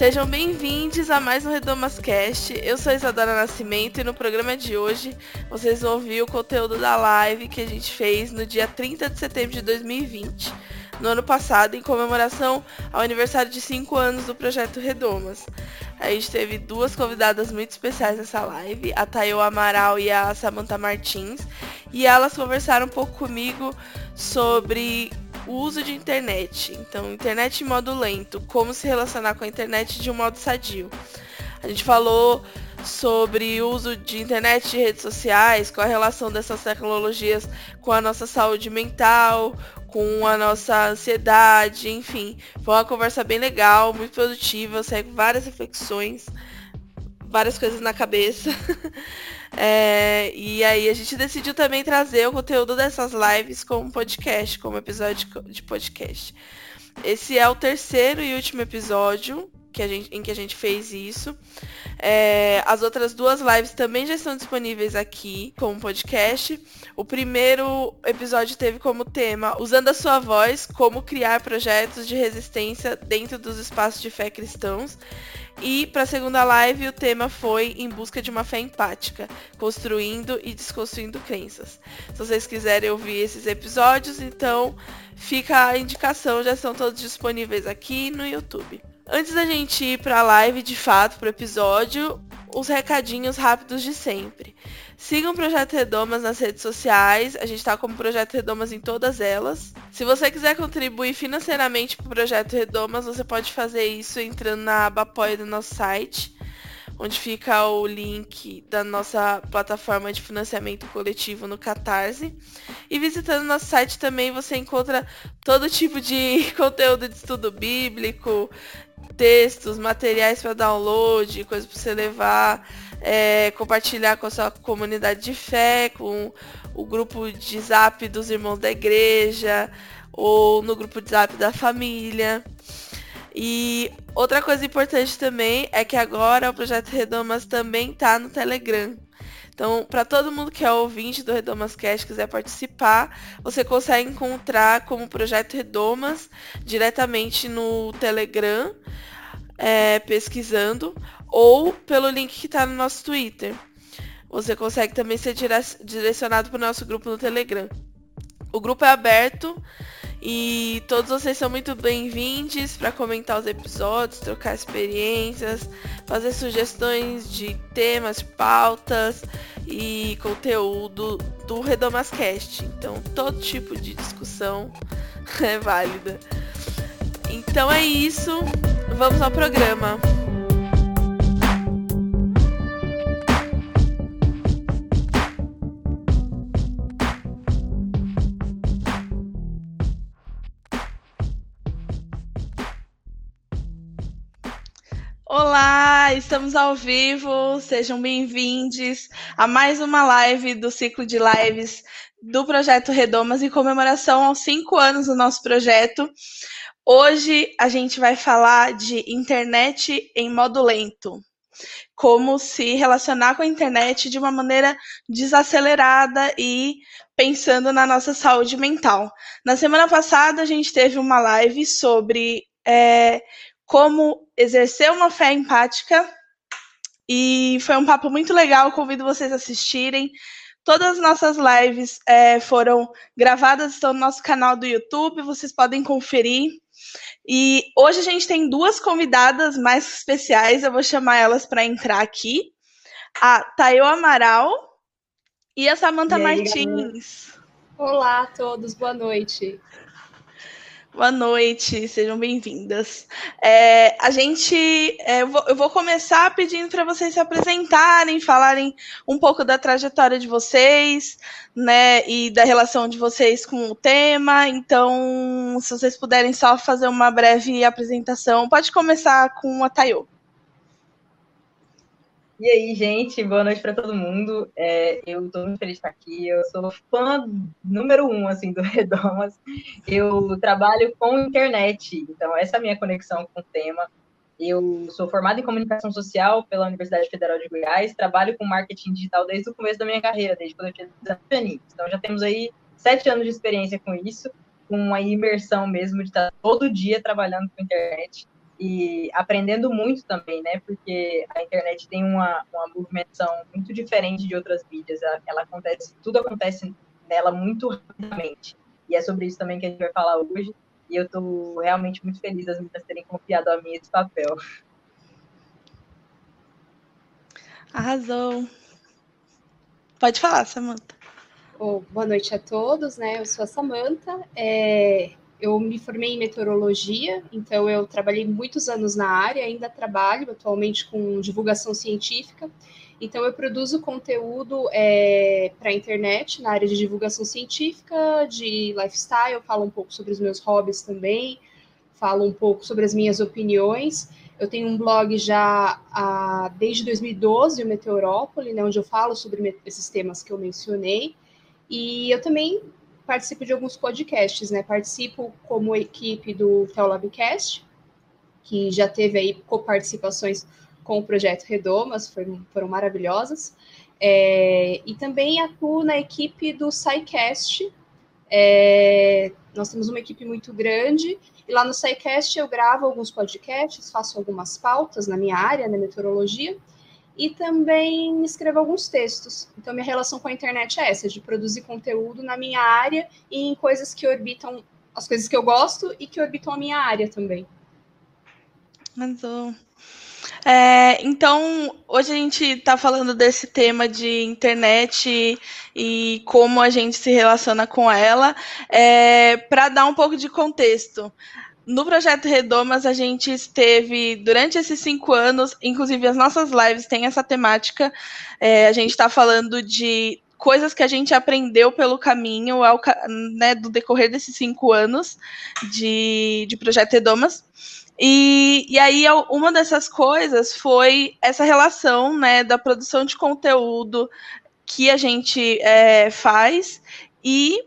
Sejam bem-vindos a mais um Redomas Cast. Eu sou Isadora Nascimento e no programa de hoje vocês vão ouvir o conteúdo da live que a gente fez no dia 30 de setembro de 2020, no ano passado, em comemoração ao aniversário de 5 anos do projeto Redomas. A gente teve duas convidadas muito especiais nessa live, a Tayo Amaral e a Samantha Martins, e elas conversaram um pouco comigo sobre o uso de internet. Então, internet em modo lento, como se relacionar com a internet de um modo sadio. A gente falou sobre o uso de internet e redes sociais, com a relação dessas tecnologias com a nossa saúde mental, com a nossa ansiedade, enfim. Foi uma conversa bem legal, muito produtiva, com várias reflexões, várias coisas na cabeça. É, e aí a gente decidiu também trazer o conteúdo dessas lives como podcast, como episódio de podcast. Esse é o terceiro e último episódio que a gente, em que a gente fez isso. É, as outras duas lives também já estão disponíveis aqui como podcast. O primeiro episódio teve como tema Usando a sua voz, como criar projetos de resistência dentro dos espaços de fé cristãos. E para a segunda live o tema foi Em Busca de uma Fé Empática, construindo e desconstruindo crenças. Se vocês quiserem ouvir esses episódios, então fica a indicação, já estão todos disponíveis aqui no YouTube. Antes da gente ir para a live de fato, para o episódio, os recadinhos rápidos de sempre. Sigam o Projeto Redomas nas redes sociais. A gente está como Projeto Redomas em todas elas. Se você quiser contribuir financeiramente para o Projeto Redomas, você pode fazer isso entrando na aba apoio do nosso site, onde fica o link da nossa plataforma de financiamento coletivo no Catarse. E visitando nosso site também você encontra todo tipo de conteúdo de estudo bíblico, textos, materiais para download, coisas para você levar, é, compartilhar com a sua comunidade de fé, com o grupo de zap dos irmãos da igreja, ou no grupo de zap da família. E outra coisa importante também é que agora o projeto Redomas também está no Telegram. Então, para todo mundo que é ouvinte do Redomas Cast quiser participar, você consegue encontrar como Projeto Redomas diretamente no Telegram é, pesquisando ou pelo link que está no nosso Twitter. Você consegue também ser direcionado para o nosso grupo no Telegram. O grupo é aberto e todos vocês são muito bem-vindos para comentar os episódios, trocar experiências, fazer sugestões de temas, pautas e conteúdo do Redomascast. Então, todo tipo de discussão é válida. Então é isso. Vamos ao programa. Olá, estamos ao vivo, sejam bem-vindos a mais uma live do ciclo de lives do Projeto Redomas em comemoração aos cinco anos do nosso projeto. Hoje a gente vai falar de internet em modo lento. Como se relacionar com a internet de uma maneira desacelerada e pensando na nossa saúde mental. Na semana passada a gente teve uma live sobre é, como exercer uma fé empática e foi um papo muito legal. Convido vocês a assistirem. Todas as nossas lives é, foram gravadas, estão no nosso canal do YouTube, vocês podem conferir. E hoje a gente tem duas convidadas mais especiais, eu vou chamar elas para entrar aqui. A Tayo Amaral e a Samantha aí, Martins. Olá a todos, boa noite. Boa noite, sejam bem-vindas. É, a gente, é, eu, vou, eu, vou, começar pedindo para vocês se apresentarem, falarem um pouco da trajetória de vocês, né, e da relação de vocês com o tema. Então, se vocês puderem só fazer uma breve apresentação, pode começar com a Tayo. E aí, gente, boa noite para todo mundo. É, eu estou muito feliz de estar aqui. Eu sou fã número um assim do Redomas. Eu trabalho com internet, então essa é a minha conexão com o tema. Eu sou formada em comunicação social pela Universidade Federal de Goiás. Trabalho com marketing digital desde o começo da minha carreira, desde quando eu tinha 19 anos. Então já temos aí sete anos de experiência com isso, com uma imersão mesmo de estar todo dia trabalhando com internet e aprendendo muito também, né? Porque a internet tem uma, uma movimentação muito diferente de outras mídias. Ela, ela, acontece, tudo acontece nela muito rapidamente. E é sobre isso também que a gente vai falar hoje. E eu estou realmente muito feliz das meninas terem confiado a mim esse papel. Arrasou. Pode falar, Samantha. Oh, boa noite a todos, né? Eu sou a Samantha. É, eu me formei em meteorologia, então eu trabalhei muitos anos na área, ainda trabalho atualmente com divulgação científica. Então eu produzo conteúdo é, para a internet na área de divulgação científica, de lifestyle, falo um pouco sobre os meus hobbies também, falo um pouco sobre as minhas opiniões. Eu tenho um blog já desde 2012, o Meteorópole, né, onde eu falo sobre esses temas que eu mencionei. E eu também participo de alguns podcasts, né? Participo como equipe do Teolabcast, que já teve aí coparticipações com o projeto Redomas, foram, foram maravilhosas. É, e também atuo na equipe do SciCast. É, nós temos uma equipe muito grande, e lá no SciCast eu gravo alguns podcasts, faço algumas pautas na minha área, na meteorologia, e também escrevo alguns textos. Então, minha relação com a internet é essa, de produzir conteúdo na minha área e em coisas que orbitam as coisas que eu gosto e que orbitam a minha área também. Mandou. É, então, hoje a gente está falando desse tema de internet e como a gente se relaciona com ela. É, Para dar um pouco de contexto, no projeto Redomas, a gente esteve durante esses cinco anos, inclusive as nossas lives têm essa temática. É, a gente está falando de coisas que a gente aprendeu pelo caminho ao, né, do decorrer desses cinco anos de, de projeto Redomas. E, e aí, uma dessas coisas foi essa relação né, da produção de conteúdo que a gente é, faz e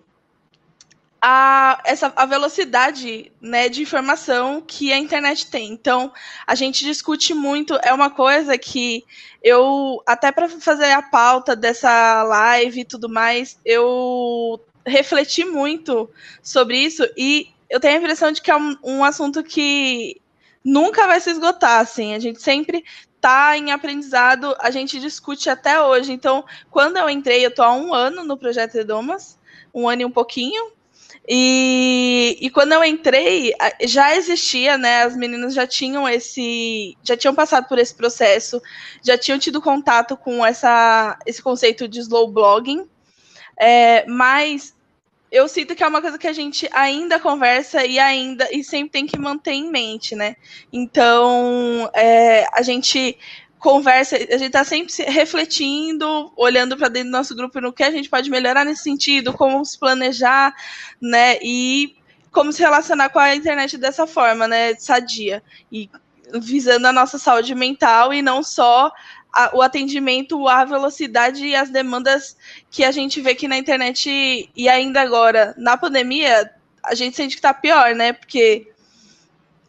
a, essa, a velocidade né, de informação que a internet tem. Então, a gente discute muito, é uma coisa que eu, até para fazer a pauta dessa live e tudo mais, eu refleti muito sobre isso e eu tenho a impressão de que é um, um assunto que nunca vai se esgotar, assim, a gente sempre está em aprendizado, a gente discute até hoje. Então, quando eu entrei, eu estou há um ano no Projeto Edomas, um ano e um pouquinho, e, e quando eu entrei, já existia, né? As meninas já tinham esse. já tinham passado por esse processo, já tinham tido contato com essa, esse conceito de slow blogging. É, mas eu sinto que é uma coisa que a gente ainda conversa e ainda e sempre tem que manter em mente, né? Então é, a gente conversa, a gente está sempre refletindo, olhando para dentro do nosso grupo no que a gente pode melhorar nesse sentido, como se planejar, né? E como se relacionar com a internet dessa forma, né? Sadia. E visando a nossa saúde mental e não só a, o atendimento à velocidade e as demandas que a gente vê aqui na internet e ainda agora, na pandemia, a gente sente que está pior, né? Porque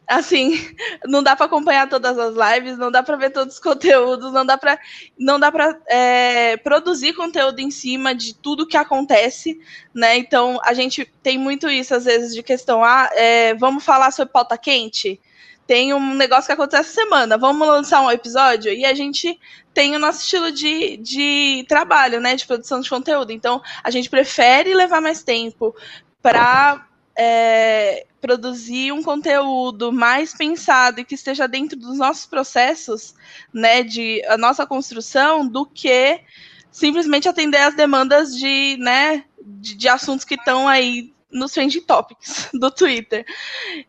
assim, não dá para acompanhar todas as lives, não dá para ver todos os conteúdos, não dá para não dá para é, produzir conteúdo em cima de tudo que acontece, né? Então a gente tem muito isso às vezes de questão, ah, é, vamos falar sobre pauta quente. Tem um negócio que aconteceu essa semana, vamos lançar um episódio e a gente tem o nosso estilo de, de trabalho, né, de produção de conteúdo. Então a gente prefere levar mais tempo para é, produzir um conteúdo mais pensado e que esteja dentro dos nossos processos, né, de a nossa construção, do que simplesmente atender as demandas de, né, de, de assuntos que estão aí nos trending topics do Twitter.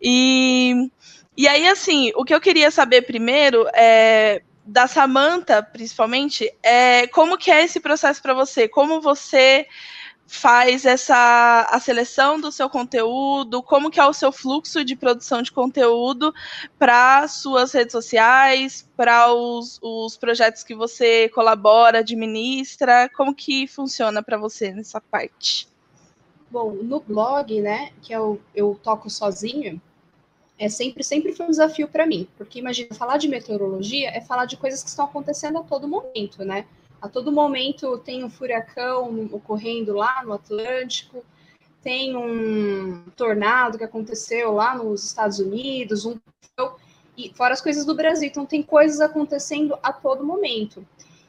E, e aí, assim, o que eu queria saber primeiro é da Samantha, principalmente, é como que é esse processo para você? Como você faz essa a seleção do seu conteúdo, como que é o seu fluxo de produção de conteúdo para suas redes sociais, para os, os projetos que você colabora, administra, como que funciona para você nessa parte? Bom, no blog, né, que eu, eu toco sozinho, é sempre, sempre foi um desafio para mim, porque imagina, falar de meteorologia é falar de coisas que estão acontecendo a todo momento, né? A todo momento tem um furacão ocorrendo lá no Atlântico, tem um tornado que aconteceu lá nos Estados Unidos, um e fora as coisas do Brasil. Então tem coisas acontecendo a todo momento.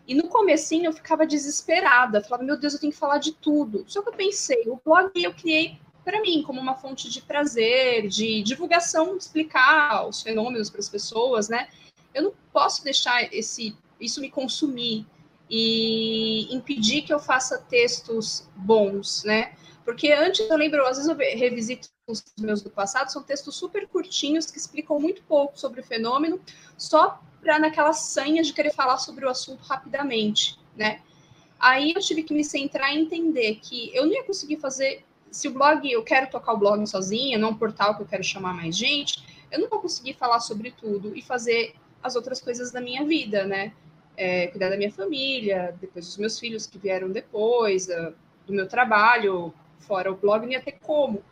E no comecinho eu ficava desesperada, falava, meu Deus, eu tenho que falar de tudo. Só que eu pensei, o blog eu criei para mim como uma fonte de prazer, de divulgação, explicar os fenômenos para as pessoas, né? Eu não posso deixar esse isso me consumir e impedir que eu faça textos bons, né? Porque antes eu lembro, às vezes eu revisito os meus do passado, são textos super curtinhos que explicam muito pouco sobre o fenômeno, só para naquela sanha de querer falar sobre o assunto rapidamente, né? Aí eu tive que me centrar em entender que eu não ia conseguir fazer, se o blog, eu quero tocar o blog sozinha, não um portal que eu quero chamar mais gente, eu não vou conseguir falar sobre tudo e fazer as outras coisas da minha vida, né? É, cuidar da minha família, depois dos meus filhos que vieram depois, do meu trabalho, fora o blog, não ia ter como.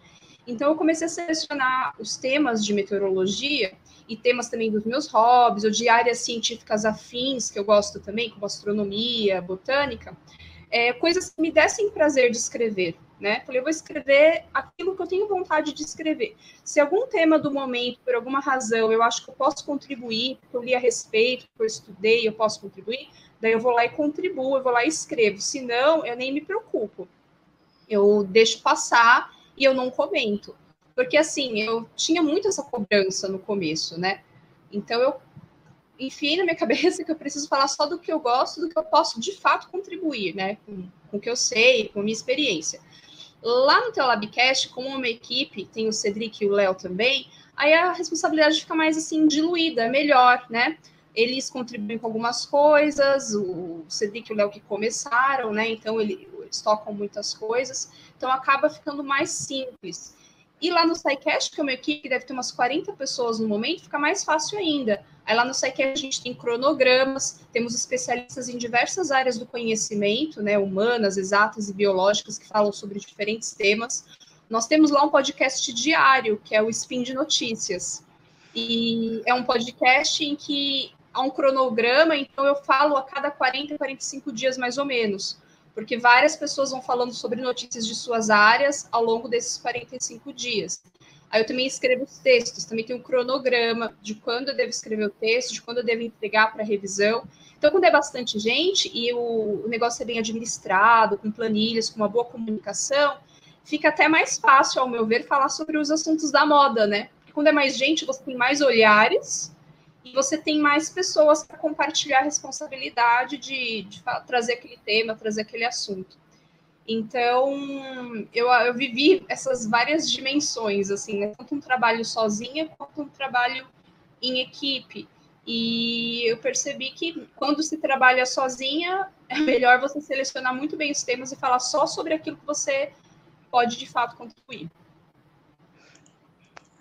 Então, eu comecei a selecionar os temas de meteorologia e temas também dos meus hobbies, ou de áreas científicas afins, que eu gosto também, como astronomia, botânica, é, coisas que me dessem prazer de escrever né? Falei, eu vou escrever aquilo que eu tenho vontade de escrever. Se algum tema do momento, por alguma razão, eu acho que eu posso contribuir, porque eu li a respeito, porque eu estudei, eu posso contribuir, daí eu vou lá e contribuo, eu vou lá e escrevo. Se não, eu nem me preocupo. Eu deixo passar e eu não comento. Porque, assim, eu tinha muito essa cobrança no começo, né? Então, eu enfiei na minha cabeça que eu preciso falar só do que eu gosto, do que eu posso, de fato, contribuir, né? Com, com o que eu sei, com a minha experiência. Lá no teu Labcast, como uma equipe, tem o Cedric e o Léo também, aí a responsabilidade fica mais assim diluída, melhor, né? Eles contribuem com algumas coisas, o Cedric e o Léo que começaram, né? Então eles tocam muitas coisas, então acaba ficando mais simples. E lá no SciCast, que é uma equipe que deve ter umas 40 pessoas no momento, fica mais fácil ainda. Aí lá no SciCast a gente tem cronogramas, temos especialistas em diversas áreas do conhecimento, né, humanas, exatas e biológicas, que falam sobre diferentes temas. Nós temos lá um podcast diário, que é o Spin de Notícias. E é um podcast em que há um cronograma, então eu falo a cada 40, 45 dias mais ou menos porque várias pessoas vão falando sobre notícias de suas áreas ao longo desses 45 dias. Aí eu também escrevo os textos, também tem um cronograma de quando eu devo escrever o texto, de quando eu devo entregar para revisão. Então, quando é bastante gente e o negócio é bem administrado, com planilhas, com uma boa comunicação, fica até mais fácil, ao meu ver, falar sobre os assuntos da moda, né? Porque quando é mais gente, você tem mais olhares e você tem mais pessoas para compartilhar a responsabilidade de, de, trazer aquele tema, trazer aquele assunto. Então, eu, eu vivi essas várias dimensões, assim, né? tanto um trabalho sozinha quanto um trabalho em equipe. E eu percebi que quando se trabalha sozinha, é melhor você selecionar muito bem os temas e falar só sobre aquilo que você pode de fato contribuir.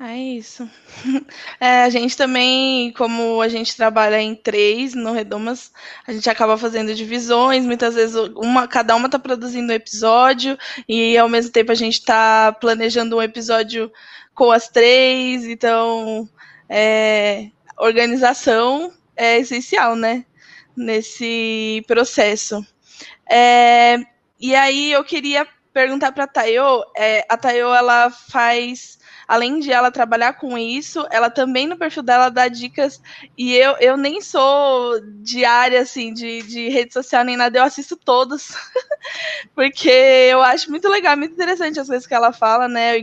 É isso. É, a gente também, como a gente trabalha em três no Redomas, a gente acaba fazendo divisões, muitas vezes uma, cada uma está produzindo um episódio, e ao mesmo tempo a gente está planejando um episódio com as três, então é, organização é essencial, né? Nesse processo. É, e aí eu queria perguntar para a Tayo, é, a Tayo ela faz além de ela trabalhar com isso, ela também no perfil dela dá dicas. E eu, eu nem sou de área assim, de, de rede social nem nada, eu assisto todos. porque eu acho muito legal, muito interessante as coisas que ela fala, né?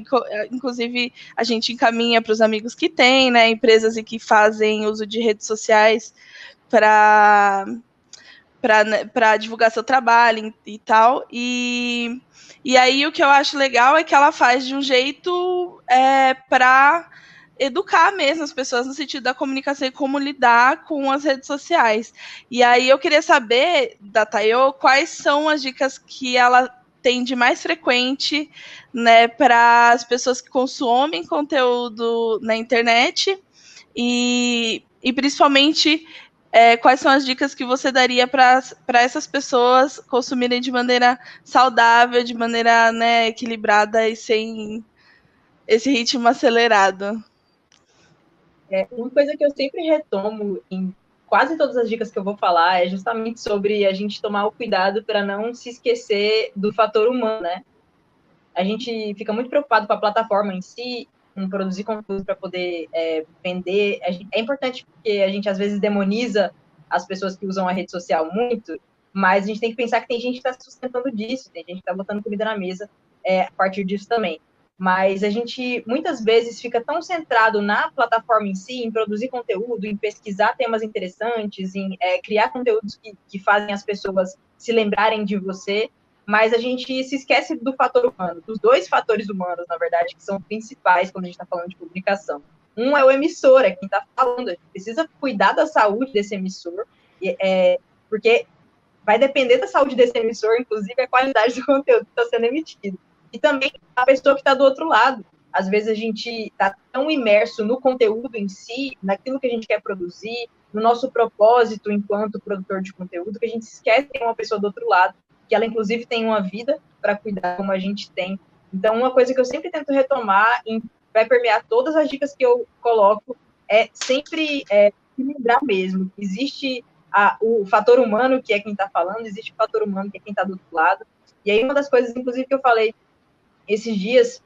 Inclusive, a gente encaminha para os amigos que tem, né? Empresas e que fazem uso de redes sociais para para divulgar seu trabalho e, e tal. E e aí o que eu acho legal é que ela faz de um jeito é, para educar mesmo as pessoas no sentido da comunicação e como lidar com as redes sociais. E aí eu queria saber da Tayo quais são as dicas que ela tem de mais frequente né, para as pessoas que consomem conteúdo na internet e, e principalmente é, quais são as dicas que você daria para essas pessoas consumirem de maneira saudável, de maneira né, equilibrada e sem esse ritmo acelerado? É, uma coisa que eu sempre retomo em quase todas as dicas que eu vou falar é justamente sobre a gente tomar o cuidado para não se esquecer do fator humano, né? A gente fica muito preocupado com a plataforma em si, com produzir conteúdo para poder é, vender. É importante porque a gente às vezes demoniza as pessoas que usam a rede social muito, mas a gente tem que pensar que tem gente que está sustentando disso, tem gente que está botando comida na mesa é, a partir disso também mas a gente muitas vezes fica tão centrado na plataforma em si, em produzir conteúdo, em pesquisar temas interessantes, em é, criar conteúdos que, que fazem as pessoas se lembrarem de você, mas a gente se esquece do fator humano, dos dois fatores humanos, na verdade, que são principais quando a gente está falando de publicação. Um é o emissor, é quem está falando, a gente precisa cuidar da saúde desse emissor, é, porque vai depender da saúde desse emissor, inclusive a qualidade do conteúdo que está sendo emitido e também a pessoa que está do outro lado. Às vezes a gente está tão imerso no conteúdo em si, naquilo que a gente quer produzir, no nosso propósito enquanto produtor de conteúdo, que a gente esquece que tem uma pessoa do outro lado, que ela inclusive tem uma vida para cuidar como a gente tem. Então, uma coisa que eu sempre tento retomar, e vai permear todas as dicas que eu coloco, é sempre é, lembrar mesmo existe a, o fator humano, que é quem está falando, existe o fator humano, que é quem está do outro lado. E aí, uma das coisas, inclusive, que eu falei esses dias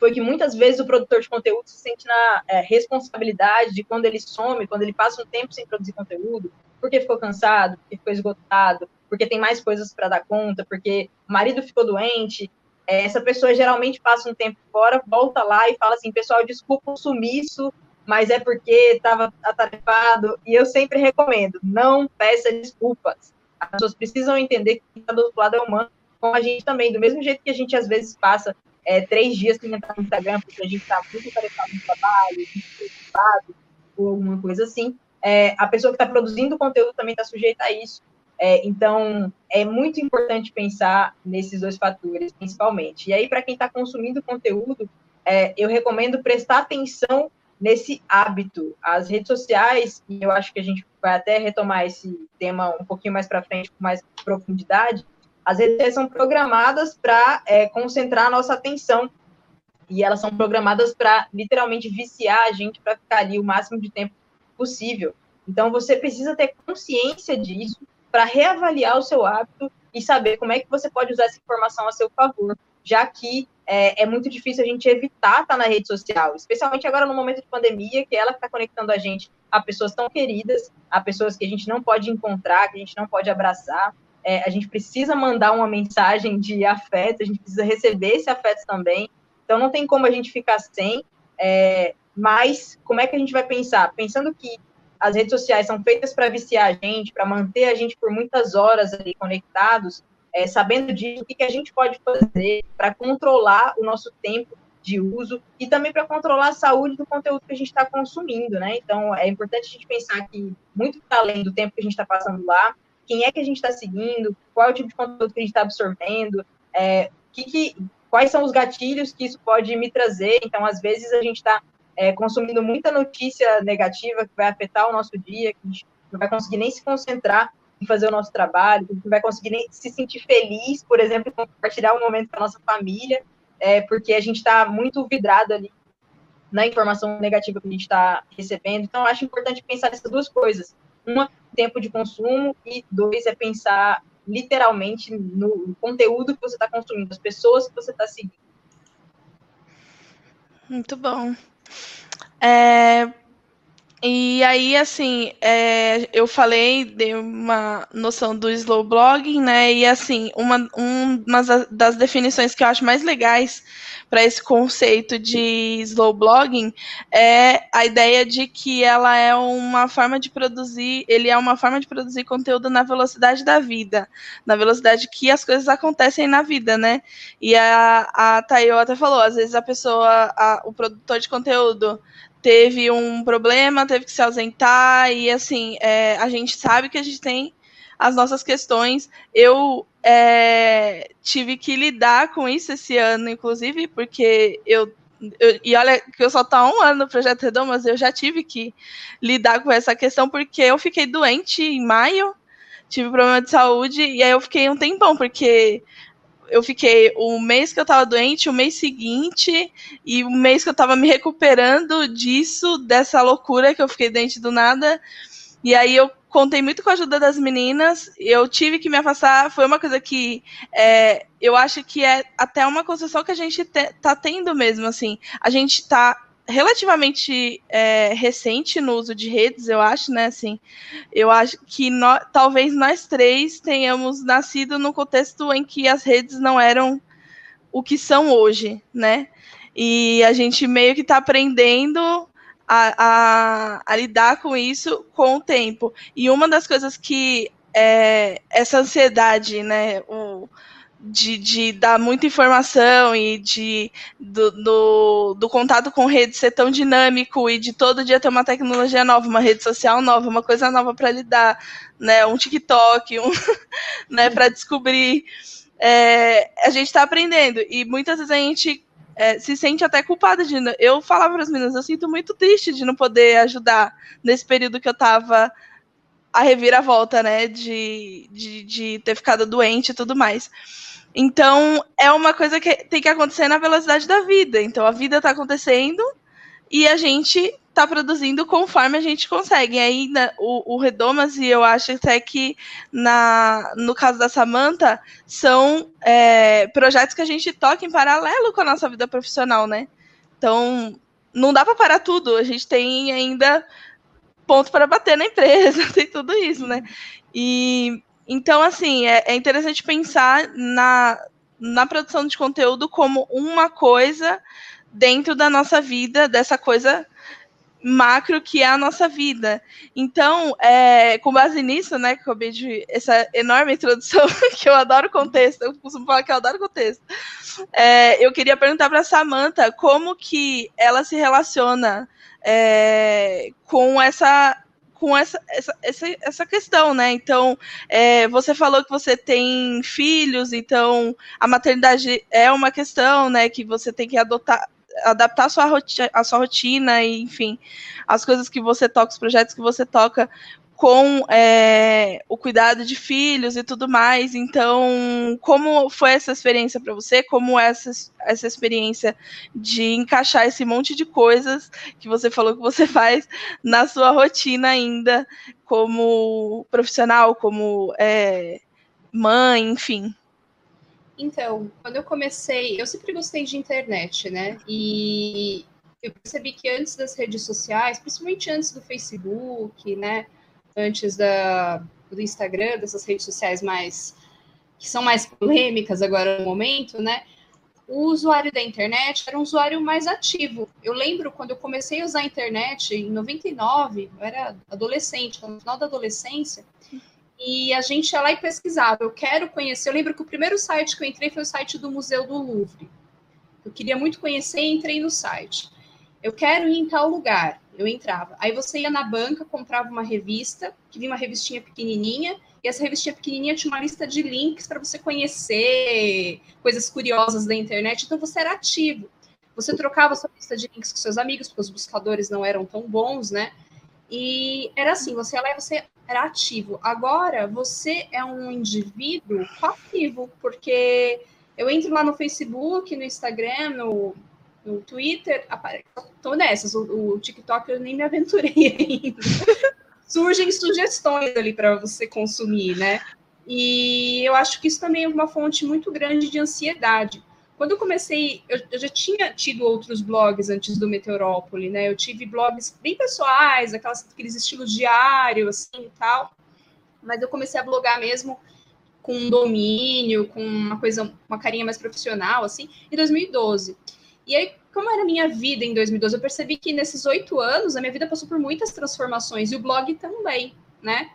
foi que muitas vezes o produtor de conteúdo se sente na é, responsabilidade de quando ele some, quando ele passa um tempo sem produzir conteúdo, porque ficou cansado, porque ficou esgotado, porque tem mais coisas para dar conta, porque o marido ficou doente. É, essa pessoa geralmente passa um tempo fora, volta lá e fala assim: pessoal, desculpa o sumiço, mas é porque estava atarefado. E eu sempre recomendo: não peça desculpas. As pessoas precisam entender que quem está do outro lado é humano com a gente também, do mesmo jeito que a gente às vezes passa é, três dias sem entrar no Instagram, porque a gente está muito tarefado no trabalho, muito preocupado, ou alguma coisa assim, é, a pessoa que está produzindo conteúdo também está sujeita a isso. É, então, é muito importante pensar nesses dois fatores, principalmente. E aí, para quem está consumindo conteúdo, é, eu recomendo prestar atenção nesse hábito. As redes sociais, e eu acho que a gente vai até retomar esse tema um pouquinho mais para frente, com mais profundidade, as redes são programadas para é, concentrar a nossa atenção. E elas são programadas para literalmente viciar a gente para ficar ali o máximo de tempo possível. Então você precisa ter consciência disso para reavaliar o seu hábito e saber como é que você pode usar essa informação a seu favor, já que é, é muito difícil a gente evitar estar na rede social, especialmente agora no momento de pandemia, que ela está conectando a gente a pessoas tão queridas, a pessoas que a gente não pode encontrar, que a gente não pode abraçar é, a gente precisa mandar uma mensagem de afeto, a gente precisa receber esse afeto também. Então não tem como a gente ficar sem. É, mas como é que a gente vai pensar? Pensando que as redes sociais são feitas para viciar a gente, para manter a gente por muitas horas ali conectados, é, sabendo disso, o que, a gente pode fazer para controlar o nosso tempo de uso e também para controlar a saúde do conteúdo que a gente está consumindo, né? Então é importante a gente pensar que muito além do tempo que a gente está passando lá, quem é que a gente está seguindo, qual é o tipo de conteúdo que a gente está absorvendo, é, que, que, quais são os gatilhos que isso pode me trazer. Então, às vezes, a gente está é, consumindo muita notícia negativa que vai afetar o nosso dia, que a gente não vai conseguir nem se concentrar em fazer o nosso trabalho, que a gente não vai conseguir nem se sentir feliz, por exemplo, em compartilhar um momento com a nossa família, é, porque a gente está muito vidrado ali na informação negativa que a gente está recebendo. Então, acho importante pensar nessas duas coisas. Uma, tempo de consumo, e dois, é pensar literalmente no conteúdo que você está consumindo, as pessoas que você está seguindo. Muito bom. É, e aí, assim, é, eu falei, dei uma noção do slow blogging, né? E assim, uma, uma das definições que eu acho mais legais para esse conceito de slow blogging é a ideia de que ela é uma forma de produzir, ele é uma forma de produzir conteúdo na velocidade da vida, na velocidade que as coisas acontecem na vida, né? E a, a Tayo até falou, às vezes a pessoa, a, o produtor de conteúdo teve um problema, teve que se ausentar, e assim, é, a gente sabe que a gente tem as nossas questões. Eu é, tive que lidar com isso esse ano, inclusive, porque eu, eu, e olha que eu só tô há um ano no Projeto Redom, mas eu já tive que lidar com essa questão porque eu fiquei doente em maio, tive problema de saúde, e aí eu fiquei um tempão, porque eu fiquei o mês que eu tava doente, o mês seguinte, e o mês que eu tava me recuperando disso, dessa loucura que eu fiquei doente do nada. E aí eu contei muito com a ajuda das meninas, eu tive que me afastar, foi uma coisa que é, eu acho que é até uma construção que a gente te, tá tendo mesmo, assim. A gente tá relativamente é, recente no uso de redes, eu acho, né? Assim, eu acho que no, talvez nós três tenhamos nascido no contexto em que as redes não eram o que são hoje, né? E a gente meio que está aprendendo a, a, a, lidar com isso com o tempo. E uma das coisas que é, essa ansiedade, né? O, de, de dar muita informação e de do, do, do, contato com rede ser tão dinâmico e de todo dia ter uma tecnologia nova, uma rede social nova, uma coisa nova para lidar, né? Um TikTok, um, né? Para descobrir. É, a gente está aprendendo e muitas vezes a gente é, se sente até culpada de. Eu falava para as meninas, eu sinto muito triste de não poder ajudar nesse período que eu estava a reviravolta, né? De, de, de ter ficado doente e tudo mais. Então, é uma coisa que tem que acontecer na velocidade da vida. Então, a vida está acontecendo e a gente está produzindo conforme a gente consegue. E aí, né, o, o, Redomas, e eu acho até que na, no caso da Samanta, são é, projetos que a gente toca em paralelo com a nossa vida profissional, né? Então, não dá para parar tudo. A gente tem ainda ponto para bater na empresa, tem tudo isso, né? E então, assim, é, é interessante pensar na, na produção de conteúdo como uma coisa dentro da nossa vida, dessa coisa macro que é a nossa vida. Então, é, com base nisso, né, que eu de essa enorme introdução, que eu adoro contexto, eu costumo falar que eu adoro contexto. É, eu queria perguntar para Samantha como que ela se relaciona é, com essa com essa, essa, essa, essa questão, né? Então, é, você falou que você tem filhos, então a maternidade é uma questão, né? Que você tem que adotar, adaptar a sua, rotina, a sua rotina enfim, as coisas que você toca, os projetos que você toca com é, o cuidado de filhos e tudo mais. Então, como foi essa experiência para você? Como essa, essa experiência de encaixar esse monte de coisas que você falou que você faz na sua rotina ainda, como profissional, como é, mãe, enfim? Então, quando eu comecei, eu sempre gostei de internet, né? E eu percebi que antes das redes sociais, principalmente antes do Facebook, né? Antes da, do Instagram, dessas redes sociais mais que são mais polêmicas agora no momento, né? O usuário da internet era um usuário mais ativo. Eu lembro quando eu comecei a usar a internet em 99, eu era adolescente, no final da adolescência, e a gente ia lá e pesquisava. Eu quero conhecer. Eu lembro que o primeiro site que eu entrei foi o site do Museu do Louvre. Eu queria muito conhecer e entrei no site. Eu quero ir em tal lugar eu entrava. Aí você ia na banca, comprava uma revista, que vinha uma revistinha pequenininha, e essa revistinha pequenininha tinha uma lista de links para você conhecer coisas curiosas da internet, então você era ativo. Você trocava sua lista de links com seus amigos, porque os buscadores não eram tão bons, né? E era assim, você ia lá e você era ativo. Agora, você é um indivíduo passivo, porque eu entro lá no Facebook, no Instagram, no no Twitter, estou nessas. O, o, TikTok eu nem me aventurei ainda. Surgem sugestões ali para você consumir, né? E eu acho que isso também é uma fonte muito grande de ansiedade. Quando eu comecei, eu, eu já tinha tido outros blogs antes do Meteorópole, né? Eu tive blogs bem pessoais, aquelas, aqueles estilos diários, assim, e tal. Mas eu comecei a blogar mesmo com um domínio, com uma coisa, uma carinha mais profissional, assim, em 2012. E aí, como era a minha vida em 2012, eu percebi que nesses oito anos a minha vida passou por muitas transformações e o blog também, né?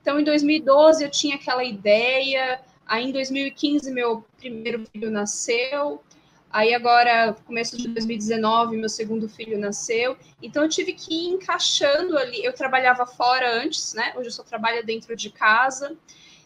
Então, em 2012 eu tinha aquela ideia, aí em 2015 meu primeiro filho nasceu, aí agora, começo de 2019, meu segundo filho nasceu, então eu tive que ir encaixando ali, eu trabalhava fora antes, né? Hoje eu só trabalho dentro de casa,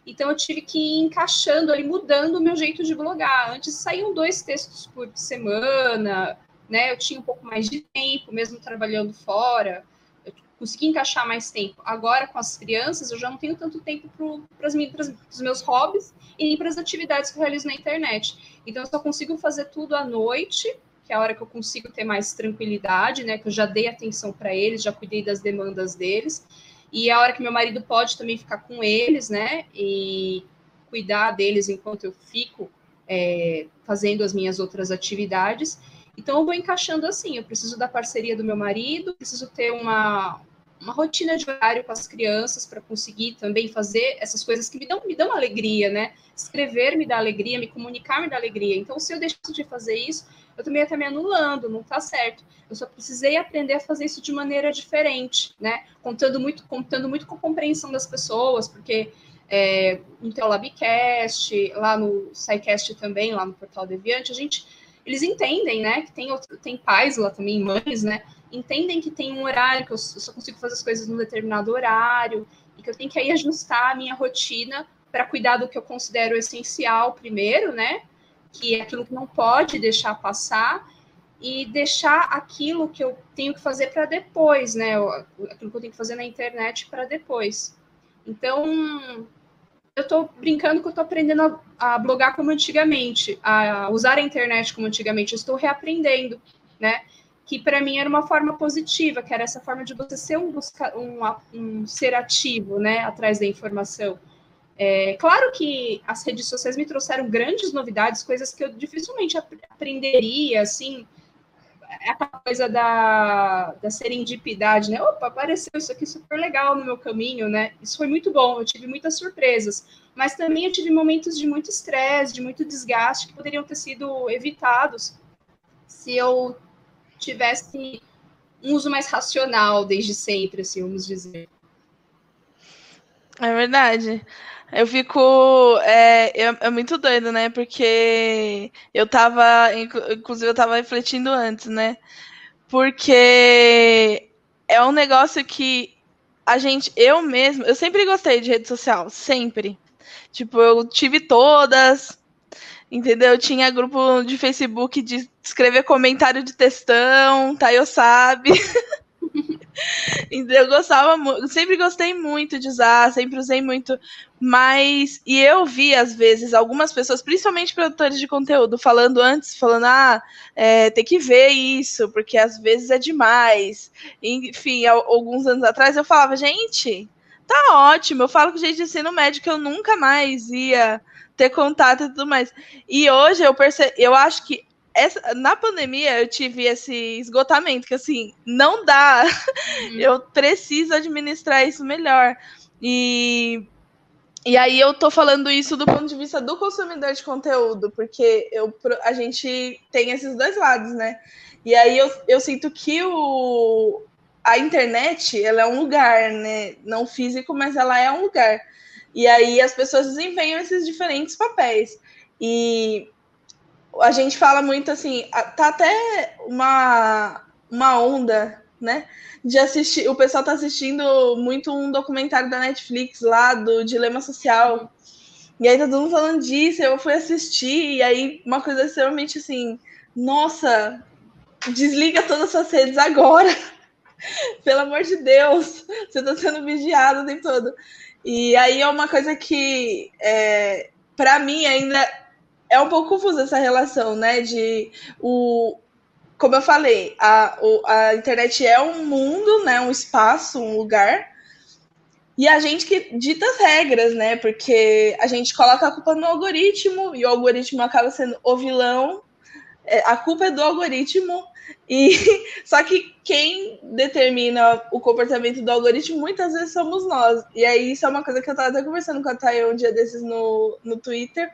Então eu tive que ir encaixando ali, mudando o meu jeito de blogar. Antes saíam dois textos por semana, né? Eu tinha um pouco mais de tempo, mesmo trabalhando fora. Eu consegui encaixar mais tempo. Agora, com as crianças, eu já não tenho tanto tempo para os meus hobbies e nem para as atividades que eu realizo na internet. Então, eu só consigo fazer tudo à noite, que é a hora que eu consigo ter mais tranquilidade, né? Que eu já dei atenção para eles, já cuidei das demandas deles. E a hora que meu marido pode também ficar com eles, né? E cuidar deles enquanto eu fico é, fazendo as minhas outras atividades. Então, eu vou encaixando assim. Eu preciso da parceria do meu marido, preciso ter uma, uma rotina de horário com as crianças para conseguir também fazer essas coisas que me dão, me dão alegria, né? Escrever me dá alegria, me comunicar me dá alegria. Então, se eu deixo de fazer isso, eu também estou me anulando, não está certo. Eu só precisei aprender a fazer isso de maneira diferente, né? Contando muito, contando muito com a compreensão das pessoas, porque é, no Telabcast, lá no SciCast também, lá no Portal Deviante, a gente eles entendem, né, que tem, outro, tem pais lá também, mães, né, entendem que tem um horário, que eu só consigo fazer as coisas num determinado horário, e que eu tenho que aí ajustar a minha rotina para cuidar do que eu considero essencial primeiro, né, que é aquilo que não pode deixar passar, e deixar aquilo que eu tenho que fazer para depois, né, aquilo que eu tenho que fazer na internet para depois. Então, eu estou brincando que eu estou aprendendo a, a, blogar como antigamente, a usar a internet como antigamente. Eu estou reaprendendo, né? Que para mim era uma forma positiva, que era essa forma de você ser um, busca, um, um ser ativo, né? Atrás da informação. É, claro que as redes sociais me trouxeram grandes novidades, coisas que eu dificilmente aprenderia, assim, é aquela coisa da, da serendipidade, né? Opa, apareceu isso aqui super legal no meu caminho, né? Isso foi muito bom, eu tive muitas surpresas. Mas também eu tive momentos de muito estresse, de muito desgaste, que poderiam ter sido evitados se eu tivesse um uso mais racional desde sempre, assim, vamos dizer. É verdade. Eu fico. É, é, é, muito doido, né? Porque eu tava. Inclusive, eu tava refletindo antes, né? Porque é um negócio que a gente. Eu mesmo. Eu sempre gostei de rede social. Sempre. Tipo, eu tive todas. Entendeu? Eu tinha grupo de Facebook de escrever comentário de textão, Tayo sabe. eu gostava muito, sempre gostei muito de usar, sempre usei muito, mas e eu vi às vezes algumas pessoas, principalmente produtores de conteúdo, falando antes, falando ah, é, tem que ver isso, porque às vezes é demais. Enfim, alguns anos atrás eu falava, gente, tá ótimo. Eu falo com gente de ensino médio que eu nunca mais ia ter contato e tudo mais. E hoje eu percebo, eu acho que essa, na pandemia eu tive esse esgotamento, que assim, não dá. Uhum. Eu preciso administrar isso melhor. E, e aí eu tô falando isso do ponto de vista do consumidor de conteúdo, porque eu, a gente tem esses dois lados, né? E aí eu, eu sinto que o, a internet ela é um lugar, né? Não físico, mas ela é um lugar. E aí as pessoas desempenham esses diferentes papéis. E a gente fala muito assim, tá até uma, uma onda, né? De assistir. O pessoal tá assistindo muito um documentário da Netflix lá do Dilema Social. E aí tá todo mundo falando disso, eu fui assistir, e aí uma coisa extremamente assim, nossa, desliga todas as suas redes agora. Pelo amor de Deus, você tá sendo vigiado o tempo todo. E aí é uma coisa que, é, para mim, ainda é um pouco confusa essa relação, né? De o. Como eu falei, a, a internet é um mundo, né? Um espaço, um lugar. E a gente que dita as regras, né? Porque a gente coloca a culpa no algoritmo e o algoritmo acaba sendo o vilão. É, a culpa é do algoritmo. E só que quem determina o comportamento do algoritmo muitas vezes somos nós. E aí isso é uma coisa que eu estava até conversando com a Thay um dia desses no, no Twitter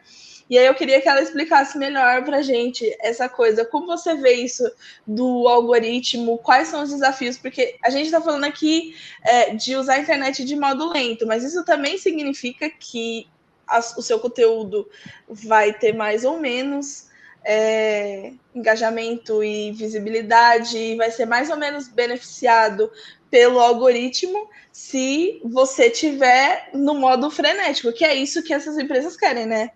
e aí eu queria que ela explicasse melhor para gente essa coisa, como você vê isso do algoritmo, quais são os desafios, porque a gente está falando aqui é, de usar a internet de modo lento, mas isso também significa que o seu conteúdo vai ter mais ou menos é, engajamento e visibilidade, vai ser mais ou menos beneficiado pelo algoritmo se você tiver no modo frenético, que é isso que essas empresas querem, né?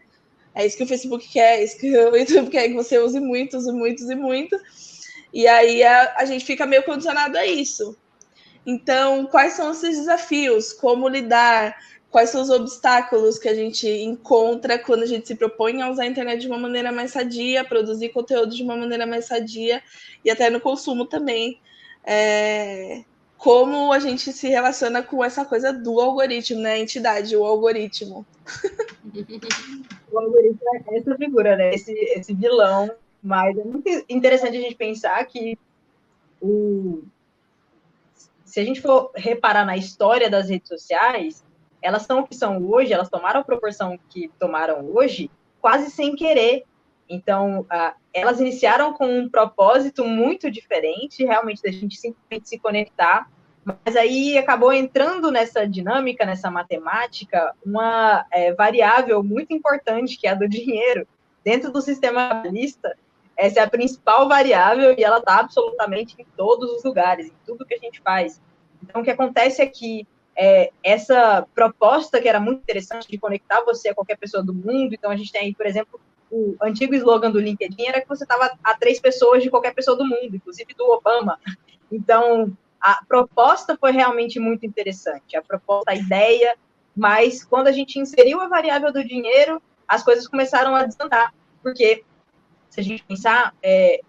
É isso que o Facebook quer, é isso que o YouTube quer que você use muitos muitos e muito. E aí a, a gente fica meio condicionado a isso. Então, quais são esses desafios? Como lidar? Quais são os obstáculos que a gente encontra quando a gente se propõe a usar a internet de uma maneira mais sadia, produzir conteúdo de uma maneira mais sadia e até no consumo também. É... Como a gente se relaciona com essa coisa do algoritmo, né? A entidade, o algoritmo. o algoritmo é essa figura, né? Esse, esse vilão. Mas é muito interessante a gente pensar que o... se a gente for reparar na história das redes sociais, elas são o que são hoje, elas tomaram a proporção que tomaram hoje, quase sem querer. Então, uh, elas iniciaram com um propósito muito diferente, realmente, da gente simplesmente se conectar, mas aí acabou entrando nessa dinâmica, nessa matemática, uma é, variável muito importante, que é a do dinheiro. Dentro do sistema capitalista, essa é a principal variável e ela está absolutamente em todos os lugares, em tudo que a gente faz. Então, o que acontece é que é, essa proposta que era muito interessante de conectar você a qualquer pessoa do mundo, então a gente tem aí, por exemplo, o antigo slogan do LinkedIn era que você estava a três pessoas de qualquer pessoa do mundo, inclusive do Obama. Então, a proposta foi realmente muito interessante, a proposta, a ideia, mas quando a gente inseriu a variável do dinheiro, as coisas começaram a desandar, porque se a gente pensar, é,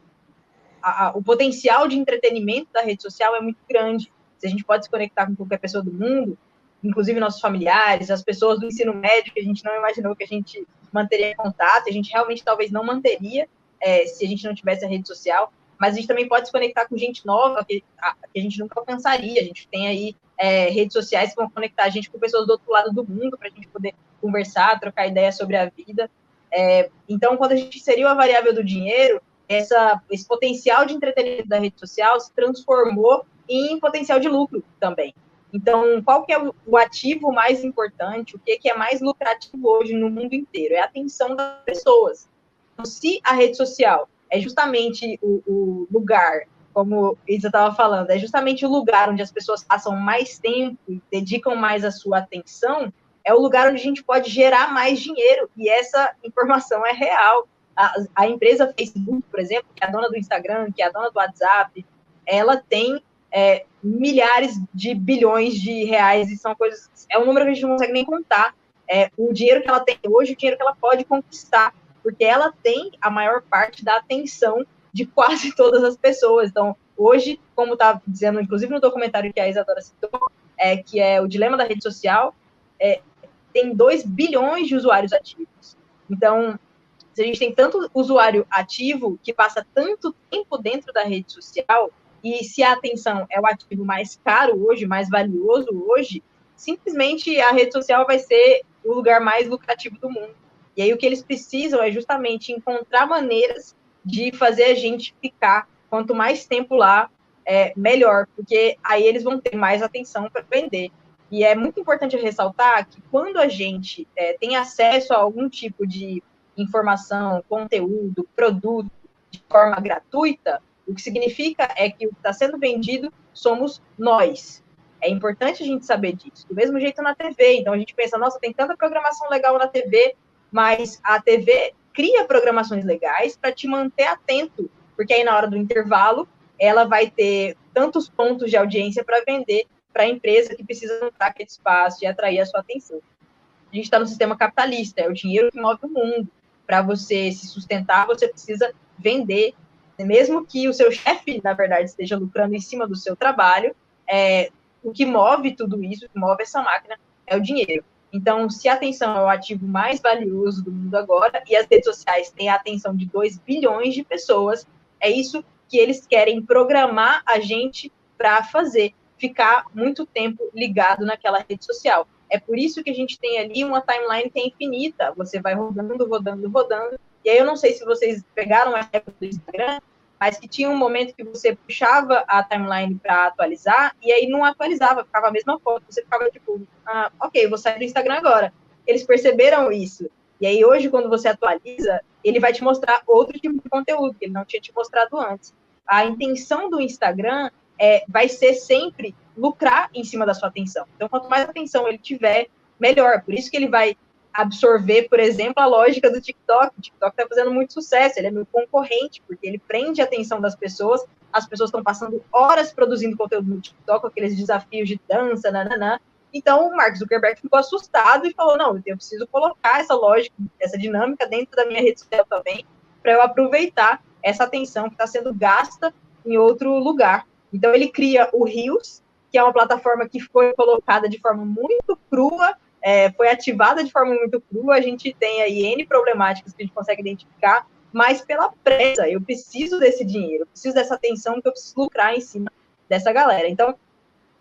a, a, o potencial de entretenimento da rede social é muito grande. Se a gente pode se conectar com qualquer pessoa do mundo, inclusive nossos familiares, as pessoas do ensino médio que a gente não imaginou que a gente manteria contato, a gente realmente talvez não manteria é, se a gente não tivesse a rede social mas a gente também pode se conectar com gente nova que a, que a gente nunca alcançaria. A gente tem aí é, redes sociais que vão conectar a gente com pessoas do outro lado do mundo para a gente poder conversar, trocar ideias sobre a vida. É, então, quando a gente inseriu a variável do dinheiro, essa, esse potencial de entretenimento da rede social se transformou em potencial de lucro também. Então, qual que é o, ativo mais importante, o que, que é mais lucrativo hoje no mundo inteiro? É a atenção das pessoas. Então, se a rede social é justamente o, o lugar, como Isa estava falando, é justamente o lugar onde as pessoas passam mais tempo e dedicam mais a sua atenção, é o lugar onde a gente pode gerar mais dinheiro, e essa informação é real. A, a empresa Facebook, por exemplo, que é a dona do Instagram, que é a dona do WhatsApp, ela tem é, milhares de bilhões de reais, e são coisas, é um número que a gente não consegue nem contar. É, o dinheiro que ela tem hoje, o dinheiro que ela pode conquistar porque ela tem a maior parte da atenção de quase todas as pessoas. Então, hoje, como está dizendo, inclusive no documentário que a Isadora citou, é, que é o dilema da rede social, é, tem 2 bilhões de usuários ativos. Então, se a gente tem tanto usuário ativo que passa tanto tempo dentro da rede social, e se a atenção é o ativo mais caro hoje, mais valioso hoje, simplesmente a rede social vai ser o lugar mais lucrativo do mundo. E aí o que eles precisam é justamente encontrar maneiras de fazer a gente ficar quanto mais tempo lá, é, melhor, porque aí eles vão ter mais atenção para vender. E é muito importante ressaltar que quando a gente é, tem acesso a algum tipo de informação, conteúdo, produto de forma gratuita, o que significa é que o que está sendo vendido somos nós. É importante a gente saber disso. Do mesmo jeito na TV. Então a gente pensa, nossa, tem tanta programação legal na TV, mas a TV cria programações legais para te manter atento, porque aí na hora do intervalo ela vai ter tantos pontos de audiência para vender para a empresa que precisa montar aquele espaço e atrair a sua atenção. A gente está no sistema capitalista, é o dinheiro que move o mundo. Para você se sustentar, você precisa vender, mesmo que o seu chefe, na verdade, esteja lucrando em cima do seu trabalho, é, o que move tudo isso, o que move essa máquina é o dinheiro. Então, se a atenção é o ativo mais valioso do mundo agora, e as redes sociais têm a atenção de 2 bilhões de pessoas, é isso que eles querem programar a gente para fazer, ficar muito tempo ligado naquela rede social. É por isso que a gente tem ali uma timeline que é infinita. Você vai rodando, rodando, rodando. E aí eu não sei se vocês pegaram a época do Instagram, mas que tinha um momento que você puxava a timeline para atualizar e aí não atualizava, ficava a mesma foto. Você ficava tipo, ah, ok, vou sair do Instagram agora. Eles perceberam isso. E aí hoje, quando você atualiza, ele vai te mostrar outro tipo de conteúdo que ele não tinha te mostrado antes. A intenção do Instagram é, vai ser sempre lucrar em cima da sua atenção. Então, quanto mais atenção ele tiver, melhor. Por isso que ele vai absorver, por exemplo, a lógica do TikTok. O TikTok está fazendo muito sucesso, ele é meu concorrente, porque ele prende a atenção das pessoas. As pessoas estão passando horas produzindo conteúdo no TikTok, aqueles desafios de dança, nananã. Então, o Mark Zuckerberg ficou assustado e falou: não, eu preciso colocar essa lógica, essa dinâmica dentro da minha rede social também, para eu aproveitar essa atenção que está sendo gasta em outro lugar. Então, ele cria o Rios, que é uma plataforma que foi colocada de forma muito crua é, foi ativada de forma muito crua, a gente tem aí N problemáticas que a gente consegue identificar, mas pela pressa, eu preciso desse dinheiro, eu preciso dessa atenção que eu preciso lucrar em cima dessa galera. Então,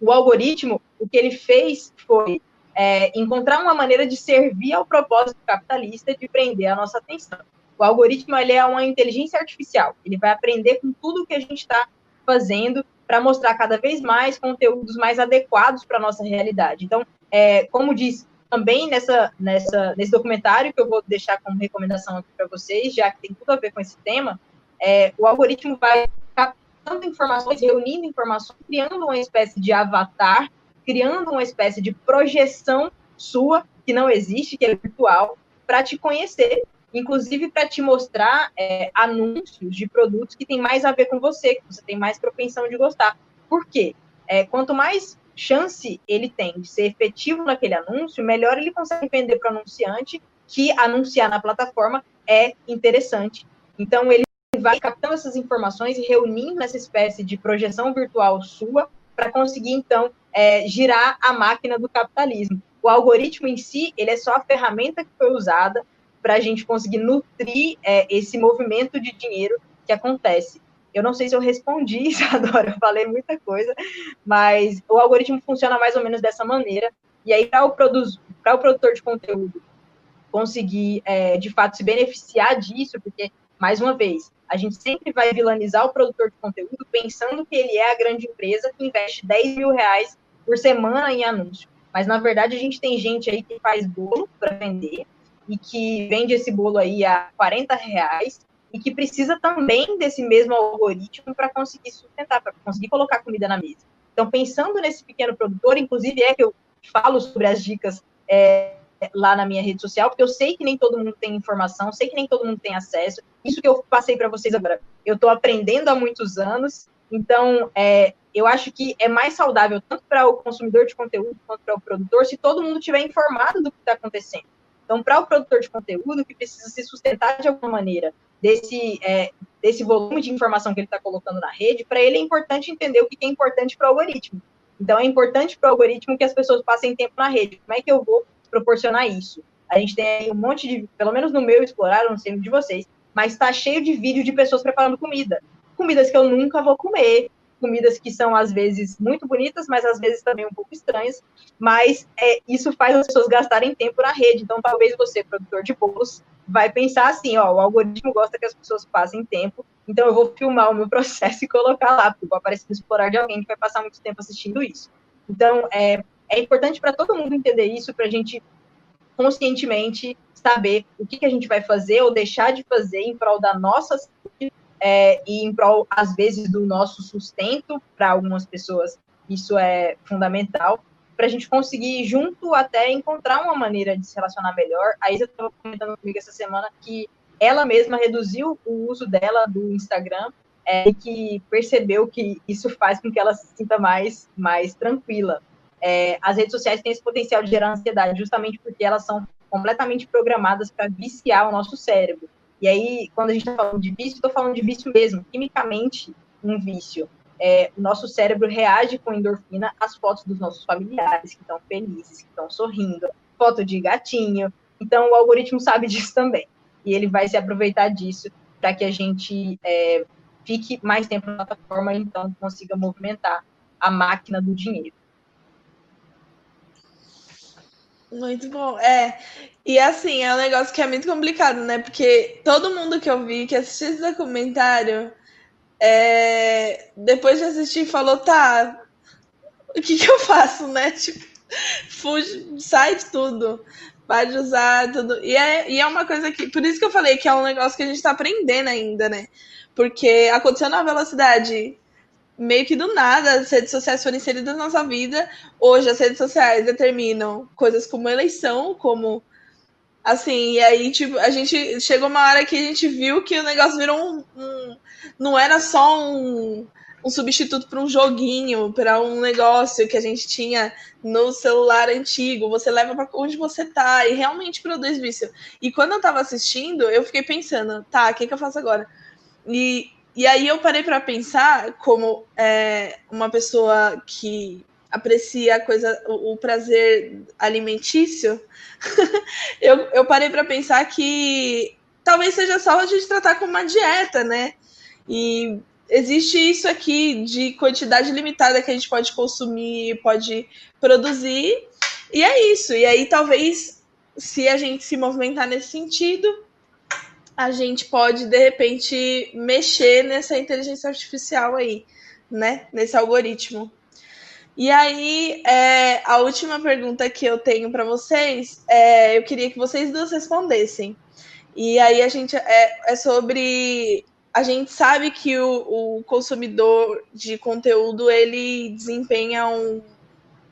o algoritmo, o que ele fez foi é, encontrar uma maneira de servir ao propósito capitalista de prender a nossa atenção. O algoritmo ele é uma inteligência artificial, ele vai aprender com tudo que a gente está fazendo para mostrar cada vez mais conteúdos mais adequados para a nossa realidade. Então, é, como diz também nessa, nessa, nesse documentário que eu vou deixar como recomendação aqui para vocês, já que tem tudo a ver com esse tema, é, o algoritmo vai captando informações, reunindo informações, criando uma espécie de avatar, criando uma espécie de projeção sua, que não existe, que é virtual, para te conhecer, inclusive para te mostrar é, anúncios de produtos que tem mais a ver com você, que você tem mais propensão de gostar. Por quê? É, quanto mais chance ele tem de ser efetivo naquele anúncio, melhor ele consegue vender para o anunciante que anunciar na plataforma é interessante. Então, ele vai captando essas informações e reunindo nessa espécie de projeção virtual sua para conseguir, então, é, girar a máquina do capitalismo. O algoritmo em si, ele é só a ferramenta que foi usada para a gente conseguir nutrir é, esse movimento de dinheiro que acontece. Eu não sei se eu respondi, Isadora, eu falei muita coisa, mas o algoritmo funciona mais ou menos dessa maneira. E aí, para o, o produtor de conteúdo conseguir, é, de fato, se beneficiar disso, porque, mais uma vez, a gente sempre vai vilanizar o produtor de conteúdo pensando que ele é a grande empresa que investe 10 mil reais por semana em anúncio. Mas, na verdade, a gente tem gente aí que faz bolo para vender e que vende esse bolo aí a 40 reais e que precisa também desse mesmo algoritmo para conseguir sustentar, para conseguir colocar comida na mesa. Então, pensando nesse pequeno produtor, inclusive é que eu falo sobre as dicas é, lá na minha rede social, porque eu sei que nem todo mundo tem informação, sei que nem todo mundo tem acesso. Isso que eu passei para vocês agora, eu estou aprendendo há muitos anos, então é, eu acho que é mais saudável tanto para o consumidor de conteúdo quanto para o produtor se todo mundo estiver informado do que está acontecendo. Então, para o produtor de conteúdo que precisa se sustentar de alguma maneira desse, é, desse volume de informação que ele está colocando na rede, para ele é importante entender o que é importante para o algoritmo. Então, é importante para o algoritmo que as pessoas passem tempo na rede. Como é que eu vou proporcionar isso? A gente tem um monte de, pelo menos no meu explorar, não sei de vocês, mas está cheio de vídeo de pessoas preparando comida. Comidas que eu nunca vou comer, comidas que são às vezes muito bonitas, mas às vezes também um pouco estranhas. Mas é, isso faz as pessoas gastarem tempo na rede. Então, talvez você, produtor de bolos, vai pensar assim, ó, o algoritmo gosta que as pessoas passem tempo, então eu vou filmar o meu processo e colocar lá, porque vou aparecer no explorar de alguém que vai passar muito tempo assistindo isso. Então, é, é importante para todo mundo entender isso, para a gente conscientemente saber o que, que a gente vai fazer ou deixar de fazer em prol da nossa saúde é, e em prol, às vezes, do nosso sustento, para algumas pessoas isso é fundamental, para a gente conseguir junto até encontrar uma maneira de se relacionar melhor. A Isa estava comentando comigo essa semana que ela mesma reduziu o uso dela do Instagram é, e que percebeu que isso faz com que ela se sinta mais, mais tranquila. É, as redes sociais têm esse potencial de gerar ansiedade justamente porque elas são completamente programadas para viciar o nosso cérebro. E aí, quando a gente está falando de vício, estou falando de vício mesmo, quimicamente um vício é, o nosso cérebro reage com endorfina às fotos dos nossos familiares que estão felizes, que estão sorrindo, foto de gatinho. Então, o algoritmo sabe disso também. E ele vai se aproveitar disso para que a gente é, fique mais tempo na plataforma e então consiga movimentar a máquina do dinheiro. Muito bom. É. E assim, é um negócio que é muito complicado, né? Porque todo mundo que eu vi que assistiu esse documentário é, depois de assistir, falou, tá, o que, que eu faço, né? Tipo, fuge, sai de tudo. Pode usar tudo. E é, e é uma coisa que. Por isso que eu falei que é um negócio que a gente tá aprendendo ainda, né? Porque aconteceu na velocidade meio que do nada as redes sociais foram inseridas na nossa vida. Hoje as redes sociais determinam coisas como eleição, como assim, e aí tipo, a gente chegou uma hora que a gente viu que o negócio virou um, um não era só um, um substituto para um joguinho, para um negócio que a gente tinha no celular antigo. Você leva para onde você tá e realmente produz vício. E quando eu tava assistindo, eu fiquei pensando, tá, o que, que eu faço agora? E e aí eu parei para pensar como é, uma pessoa que aprecia a coisa, o, o prazer alimentício, eu, eu parei para pensar que talvez seja só a gente tratar como uma dieta, né? E existe isso aqui de quantidade limitada que a gente pode consumir, pode produzir, e é isso. E aí talvez se a gente se movimentar nesse sentido, a gente pode, de repente, mexer nessa inteligência artificial aí, né? Nesse algoritmo. E aí, é, a última pergunta que eu tenho para vocês, é, eu queria que vocês duas respondessem. E aí a gente é, é sobre a gente sabe que o, o, consumidor de conteúdo ele desempenha um,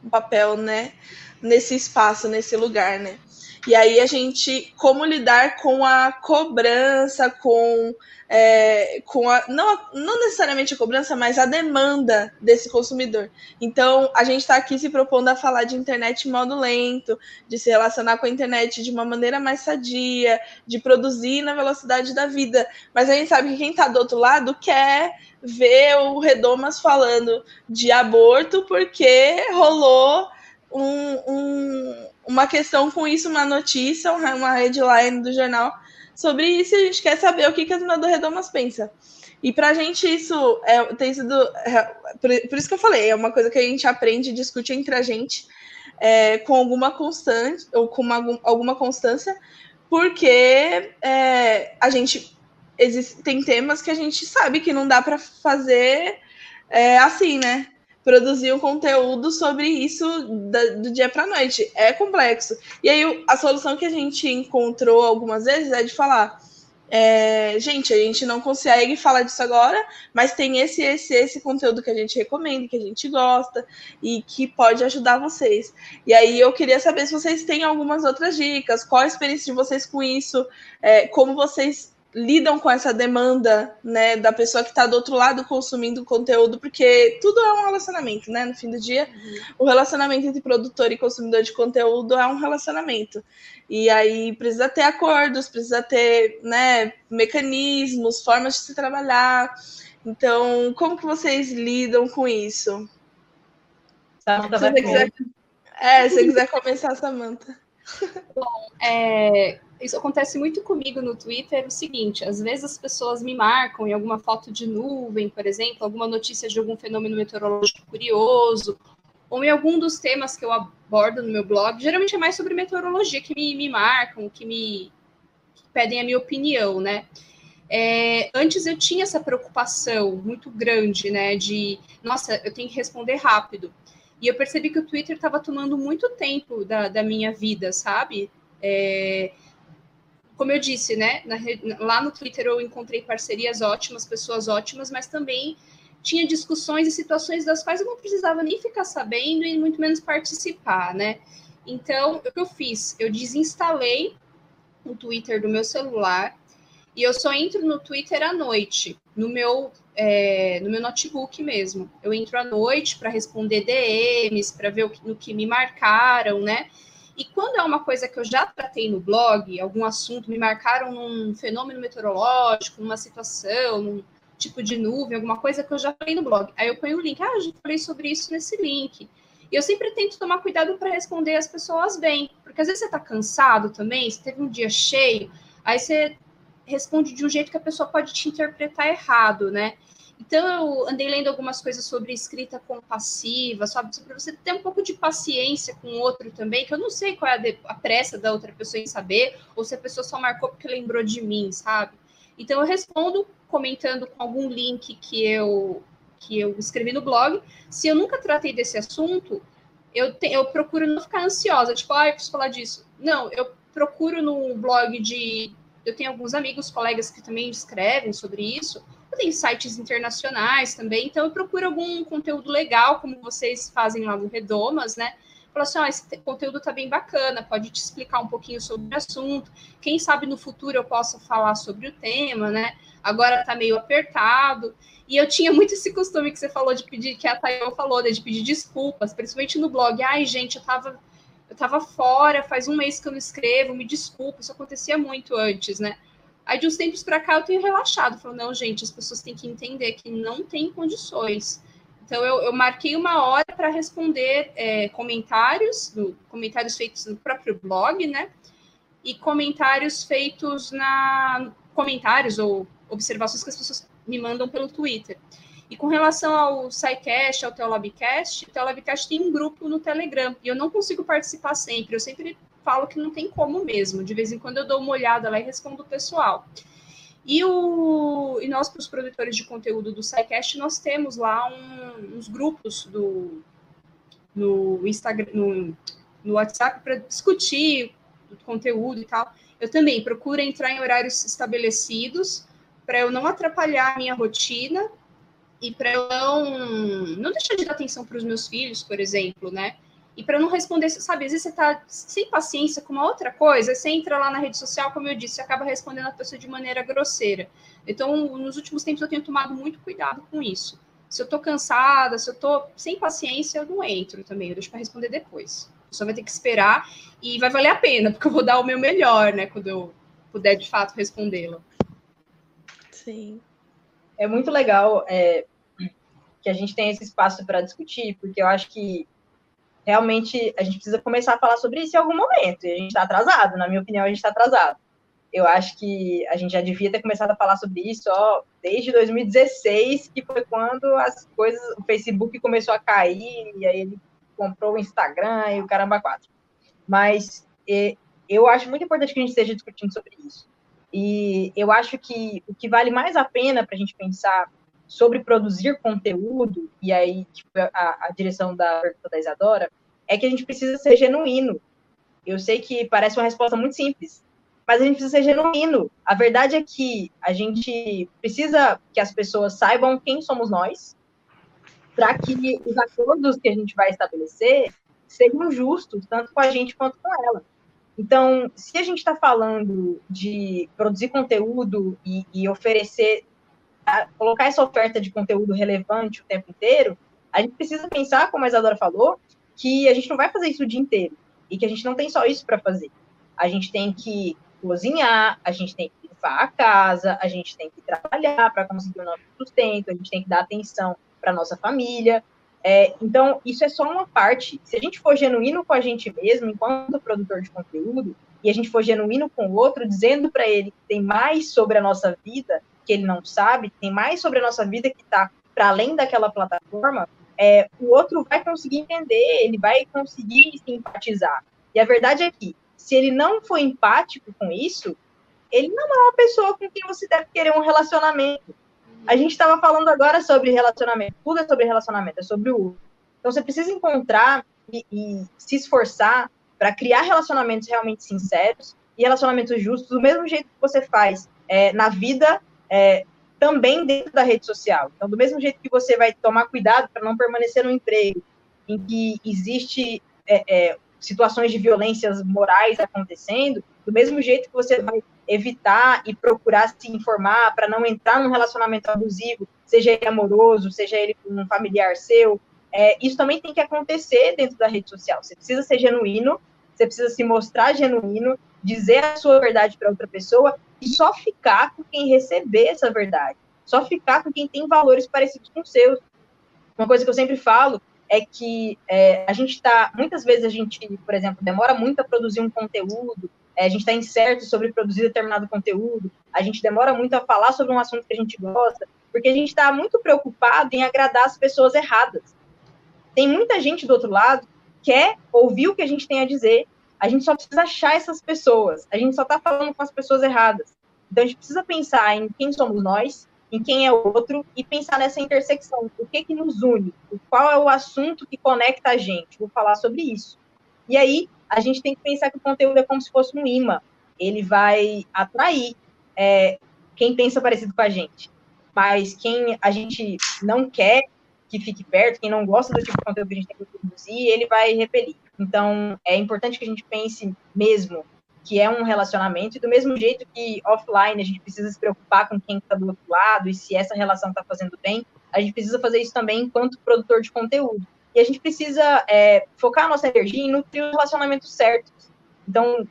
um papel, né, nesse espaço, nesse lugar, né? E aí a gente, como lidar com a cobrança, com, é, com a, não, não necessariamente a cobrança, mas a demanda desse consumidor. Então, a gente está aqui se propondo a falar de internet em modo lento, de se relacionar com a internet de uma maneira mais sadia, de produzir na velocidade da vida. Mas a gente sabe que quem está do outro lado quer ver o Redomas falando de aborto porque rolou um, um uma questão com isso, uma notícia, uma headline do jornal sobre isso e a gente quer saber o que, que a Dona do Redomas pensa. E para a gente isso é, tem sido. É, por, por, isso que eu falei, é uma coisa que a gente aprende e discute entre a gente é, com alguma constante, ou com uma, alguma constância, porque é, a gente tem temas que a gente sabe que não dá para fazer é, assim, né? Produzir um conteúdo sobre isso da, do dia para noite. É complexo. E aí a solução que a gente encontrou algumas vezes é de falar. É, gente, a gente não consegue falar disso agora, mas tem esse, esse, esse conteúdo que a gente recomenda, que a gente gosta e que pode ajudar vocês. E aí eu queria saber se vocês têm algumas outras dicas, qual a experiência de vocês com isso, é, como vocês lidam com essa demanda, né, da pessoa que está do outro lado consumindo conteúdo, porque tudo é um relacionamento, né? No fim do dia, uhum. o relacionamento entre produtor e consumidor de conteúdo é um relacionamento. E aí precisa ter acordos, precisa ter, né, mecanismos, formas de se trabalhar. Então, como que vocês lidam com isso? Samanta se você quiser, é, se você quiser começar, Samanta. Bom, é, isso acontece muito comigo no Twitter, é o seguinte, às vezes as pessoas me marcam em alguma foto de nuvem, por exemplo, alguma notícia de algum fenômeno meteorológico curioso, ou em algum dos temas que eu abordo no meu blog, geralmente é mais sobre meteorologia que me, me marcam, que me que pedem a minha opinião, né? É, antes eu tinha essa preocupação muito grande, né, de, nossa, eu tenho que responder rápido. E eu percebi que o Twitter estava tomando muito tempo da, da minha vida, sabe? É, como eu disse, né, na, lá no Twitter eu encontrei parcerias ótimas, pessoas ótimas, mas também tinha discussões e situações das quais eu não precisava nem ficar sabendo e muito menos participar, né? Então, o que eu fiz? Eu desinstalei o Twitter do meu celular e eu só entro no Twitter à noite, no meu, é, no meu notebook mesmo. Eu entro à noite para responder DMs, para ver o no que me marcaram, né? E quando é uma coisa que eu já tratei no blog, algum assunto, me marcaram num fenômeno meteorológico, numa situação, num tipo de nuvem, alguma coisa que eu já falei no blog. Aí eu ponho o link, ah, eu já falei sobre isso nesse link. E eu sempre tento tomar cuidado para responder as pessoas bem, porque às vezes você está cansado também, você teve um dia cheio, aí você responde de um jeito que a pessoa pode te interpretar errado, né? Então, eu andei lendo algumas coisas sobre escrita compassiva, sabe? Para você ter um pouco de paciência com o outro também, que eu não sei qual é a, a, pressa da outra pessoa em saber, ou se a pessoa só marcou porque lembrou de mim, sabe? Então, eu respondo comentando com algum link que eu, que eu escrevi no blog. Se eu nunca tratei desse assunto, eu, te, eu procuro não ficar ansiosa, tipo, ah, eu preciso falar disso. Não, eu procuro no blog de. Eu tenho alguns amigos, colegas que também escrevem sobre isso Tenho sites internacionais também, então eu procuro algum conteúdo legal, como vocês fazem lá no Redomas, né? Falo assim, oh, esse conteúdo tá bem bacana, pode te explicar um pouquinho sobre o assunto. Quem sabe no futuro eu possa falar sobre o tema, né? Agora tá meio apertado. E eu tinha muito esse costume que você falou de pedir, que a Tayo falou, né, de pedir desculpas, principalmente no blog. Ai, gente, eu tava eu tava fora, faz um mês que eu não escrevo, me desculpa, isso acontecia muito antes, né? Aí de uns tempos para cá eu tenho relaxado, falando, não, gente, as pessoas têm que entender que não tem condições. Então eu, eu marquei uma hora para responder é, comentários, no, comentários feitos no próprio blog, né? E comentários feitos na comentários ou observações que as pessoas me mandam pelo Twitter. E com relação ao SciCast, ao Teolabcast, o Teolabcast tem um grupo no Telegram, e eu não consigo participar sempre, eu sempre falo que não tem como mesmo, de vez em quando eu dou uma olhada lá e respondo o pessoal. E, o, e nós, para os produtores de conteúdo do SciCast, nós temos lá um, uns grupos do, no Instagram, no, no WhatsApp para discutir o conteúdo e tal. Eu também procuro entrar em horários estabelecidos para eu não atrapalhar a minha rotina e para eu não, não deixar de dar atenção para os meus filhos, por exemplo, né? E para não responder, sabe, às vezes você está sem paciência com uma outra coisa, você entra lá na rede social, como eu disse, você acaba respondendo a pessoa de maneira grosseira. Então, nos últimos tempos eu tenho tomado muito cuidado com isso. Se eu estou cansada, se eu estou sem paciência, eu não entro também, eu deixo para responder depois. A pessoa vai ter que esperar e vai valer a pena, porque eu vou dar o meu melhor, né, quando eu puder de fato respondê-la. Sim. É muito legal é, que a gente tenha esse espaço para discutir, porque eu acho que realmente a gente precisa começar a falar sobre isso em algum momento. E a gente está atrasado, na minha opinião, a gente está atrasado. Eu acho que a gente já devia ter começado a falar sobre isso ó, desde 2016, que foi quando as coisas, o Facebook começou a cair, e aí ele comprou o Instagram e o caramba quatro. Mas e, eu acho muito importante que a gente esteja discutindo sobre isso. E eu acho que o que vale mais a pena para a gente pensar sobre produzir conteúdo, e aí tipo, a, a direção da pergunta da Isadora, é que a gente precisa ser genuíno. Eu sei que parece uma resposta muito simples, mas a gente precisa ser genuíno. A verdade é que a gente precisa que as pessoas saibam quem somos nós, para que os acordos que a gente vai estabelecer sejam justos, tanto com a gente quanto com ela. Então, se a gente está falando de produzir conteúdo e, e oferecer colocar essa oferta de conteúdo relevante o tempo inteiro, a gente precisa pensar, como a Isadora falou, que a gente não vai fazer isso o dia inteiro e que a gente não tem só isso para fazer. A gente tem que cozinhar, a gente tem que limpar a casa, a gente tem que trabalhar para conseguir o nosso sustento, a gente tem que dar atenção para nossa família. É, então, isso é só uma parte. Se a gente for genuíno com a gente mesmo, enquanto produtor de conteúdo, e a gente for genuíno com o outro, dizendo para ele que tem mais sobre a nossa vida, que ele não sabe, tem mais sobre a nossa vida que está para além daquela plataforma, é, o outro vai conseguir entender, ele vai conseguir simpatizar. E a verdade é que, se ele não for empático com isso, ele não é uma pessoa com quem você deve querer um relacionamento. A gente estava falando agora sobre relacionamento, tudo é sobre relacionamento, é sobre o. Então você precisa encontrar e, e se esforçar para criar relacionamentos realmente sinceros e relacionamentos justos, do mesmo jeito que você faz é, na vida é, também dentro da rede social. Então, do mesmo jeito que você vai tomar cuidado para não permanecer no emprego em que existe é, é, situações de violências morais acontecendo, do mesmo jeito que você vai evitar e procurar se informar para não entrar num relacionamento abusivo, seja ele amoroso, seja ele com um familiar seu, é, isso também tem que acontecer dentro da rede social. Você precisa ser genuíno, você precisa se mostrar genuíno, dizer a sua verdade para outra pessoa e só ficar com quem receber essa verdade, só ficar com quem tem valores parecidos com os seus. Uma coisa que eu sempre falo é que é, a gente está, muitas vezes a gente, por exemplo, demora muito a produzir um conteúdo, é, a gente está incerto sobre produzir determinado conteúdo, a gente demora muito a falar sobre um assunto que a gente gosta, porque a gente está muito preocupado em agradar as pessoas erradas. Tem muita gente do outro lado que quer ouvir o que a gente tem a dizer, a gente só precisa achar essas pessoas. A gente só está falando com as pessoas erradas. Então a gente precisa pensar em quem somos nós, em quem é o outro e pensar nessa intersecção. O que que nos une? Qual é o assunto que conecta a gente? Vou falar sobre isso. E aí a gente tem que pensar que o conteúdo é como se fosse um imã. Ele vai atrair é, quem pensa parecido com a gente. mas quem a gente não quer que fique perto, quem não gosta do tipo de conteúdo que a gente tem que produzir, ele vai repelir. Então, é importante que a gente pense mesmo que é um relacionamento, e do mesmo jeito que offline a gente precisa se preocupar com quem está do outro lado e se essa relação está fazendo bem, a gente precisa fazer isso também enquanto produtor de conteúdo. E a gente precisa é, focar a nossa energia em nutrir os relacionamentos certos. Então,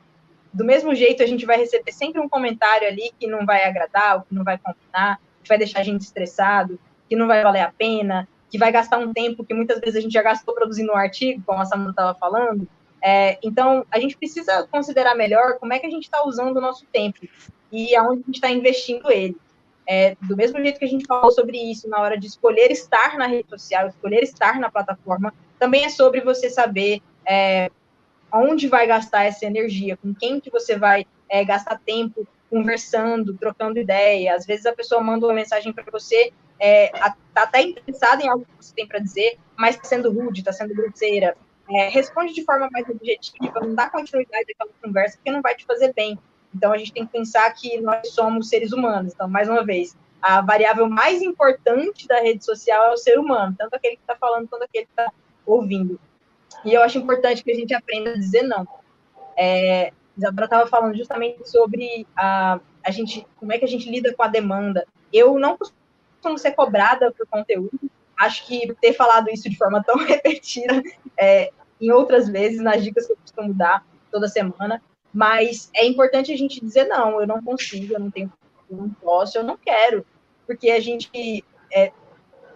do mesmo jeito, a gente vai receber sempre um comentário ali que não vai agradar, ou que não vai combinar, que vai deixar a gente estressado, que não vai valer a pena, que vai gastar um tempo que muitas vezes a gente já gastou produzindo um artigo, como a Samanta estava falando. É, então, a gente precisa considerar melhor como é que a gente está usando o nosso tempo e aonde a gente está investindo ele. É, do mesmo jeito que a gente falou sobre isso na hora de escolher estar na rede social, escolher estar na plataforma, também é sobre você saber é, onde vai gastar essa energia, com quem que você vai é, gastar tempo conversando, trocando ideia. Às vezes a pessoa manda uma mensagem para você é, tá até interessada em algo que você tem para dizer, mas está sendo rude, está sendo grosseira. É, responde de forma mais objetiva, não dá continuidade àquela conversa, porque não vai te fazer bem. Então, a gente tem que pensar que nós somos seres humanos. Então, mais uma vez, a variável mais importante da rede social é o ser humano, tanto aquele que está falando quanto aquele que está ouvindo. E eu acho importante que a gente aprenda a dizer não. É, Isadora estava falando justamente sobre a, a gente, como é que a gente lida com a demanda. Eu não costumo costumo ser cobrada por conteúdo. Acho que ter falado isso de forma tão repetida é, em outras vezes, nas dicas que eu costumo dar toda semana, mas é importante a gente dizer, não, eu não consigo, eu não tenho, eu não posso, eu não quero, porque a gente é,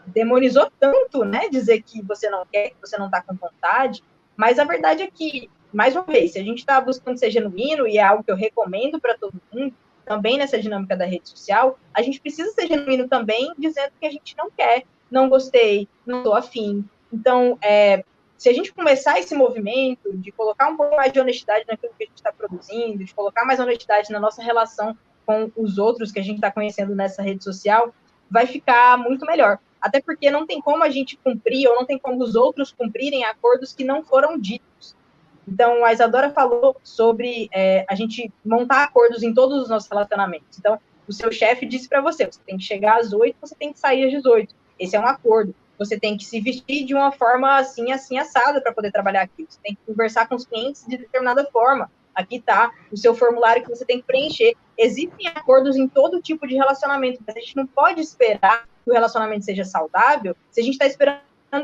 demonizou tanto, né, dizer que você não quer, que você não está com vontade, mas a verdade é que, mais uma vez, se a gente está buscando ser genuíno, e é algo que eu recomendo para todo mundo, também nessa dinâmica da rede social, a gente precisa ser genuíno também, dizendo que a gente não quer, não gostei, não estou afim. Então, é, se a gente começar esse movimento de colocar um pouco mais de honestidade naquilo que a gente está produzindo, de colocar mais honestidade na nossa relação com os outros que a gente está conhecendo nessa rede social, vai ficar muito melhor. Até porque não tem como a gente cumprir, ou não tem como os outros cumprirem acordos que não foram ditos. Então, a Isadora falou sobre é, a gente montar acordos em todos os nossos relacionamentos. Então, o seu chefe disse para você: você tem que chegar às 8, você tem que sair às 18. Esse é um acordo. Você tem que se vestir de uma forma assim, assim, assada para poder trabalhar aqui. Você tem que conversar com os clientes de determinada forma. Aqui está o seu formulário que você tem que preencher. Existem acordos em todo tipo de relacionamento, mas a gente não pode esperar que o relacionamento seja saudável se a gente está esperando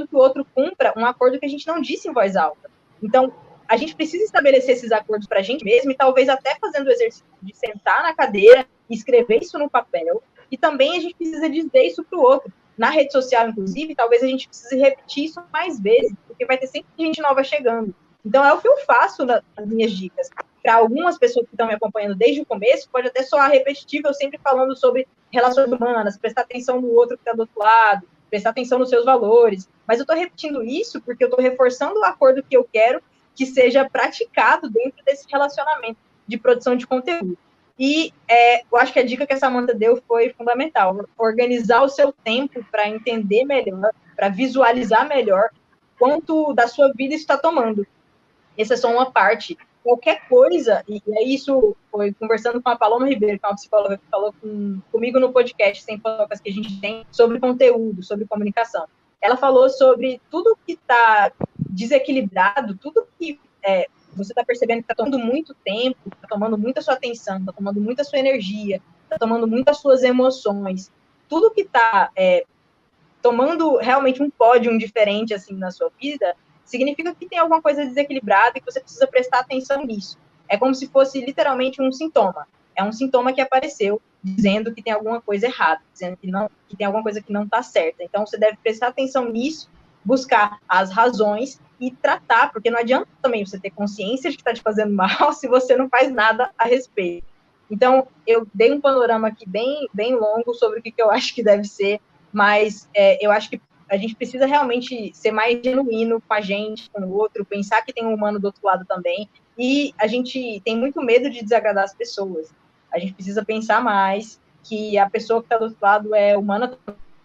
que o outro cumpra um acordo que a gente não disse em voz alta. Então, a gente precisa estabelecer esses acordos para a gente mesmo e talvez até fazendo o exercício de sentar na cadeira e escrever isso no papel. E também a gente precisa dizer isso para o outro. Na rede social, inclusive, talvez a gente precise repetir isso mais vezes, porque vai ter sempre gente nova chegando. Então, é o que eu faço nas minhas dicas. Para algumas pessoas que estão me acompanhando desde o começo, pode até soar repetitivo, eu sempre falando sobre relações humanas, prestar atenção no outro que está do outro lado, prestar atenção nos seus valores. Mas eu estou repetindo isso porque eu estou reforçando o acordo que eu quero que seja praticado dentro desse relacionamento de produção de conteúdo. E é, eu acho que a dica que a Samanta deu foi fundamental. Organizar o seu tempo para entender melhor, para visualizar melhor quanto da sua vida está tomando. Essa é só uma parte. Qualquer coisa, e é isso foi conversando com a Paloma Ribeiro, que é uma psicóloga que falou com, comigo no podcast Sem Focas que a gente tem sobre conteúdo, sobre comunicação. Ela falou sobre tudo que está desequilibrado, tudo que é, você está percebendo que está tomando muito tempo, está tomando muita sua atenção, está tomando muita sua energia, está tomando muitas suas emoções, tudo que está é, tomando realmente um pódio diferente assim na sua vida, significa que tem alguma coisa desequilibrada e que você precisa prestar atenção nisso. É como se fosse literalmente um sintoma. É um sintoma que apareceu dizendo que tem alguma coisa errada, dizendo que não que tem alguma coisa que não está certa. Então você deve prestar atenção nisso buscar as razões e tratar, porque não adianta também você ter consciência de que está te fazendo mal se você não faz nada a respeito. Então, eu dei um panorama aqui bem, bem longo sobre o que, que eu acho que deve ser, mas é, eu acho que a gente precisa realmente ser mais genuíno com a gente, com o outro, pensar que tem um humano do outro lado também, e a gente tem muito medo de desagradar as pessoas. A gente precisa pensar mais que a pessoa que está do outro lado é humana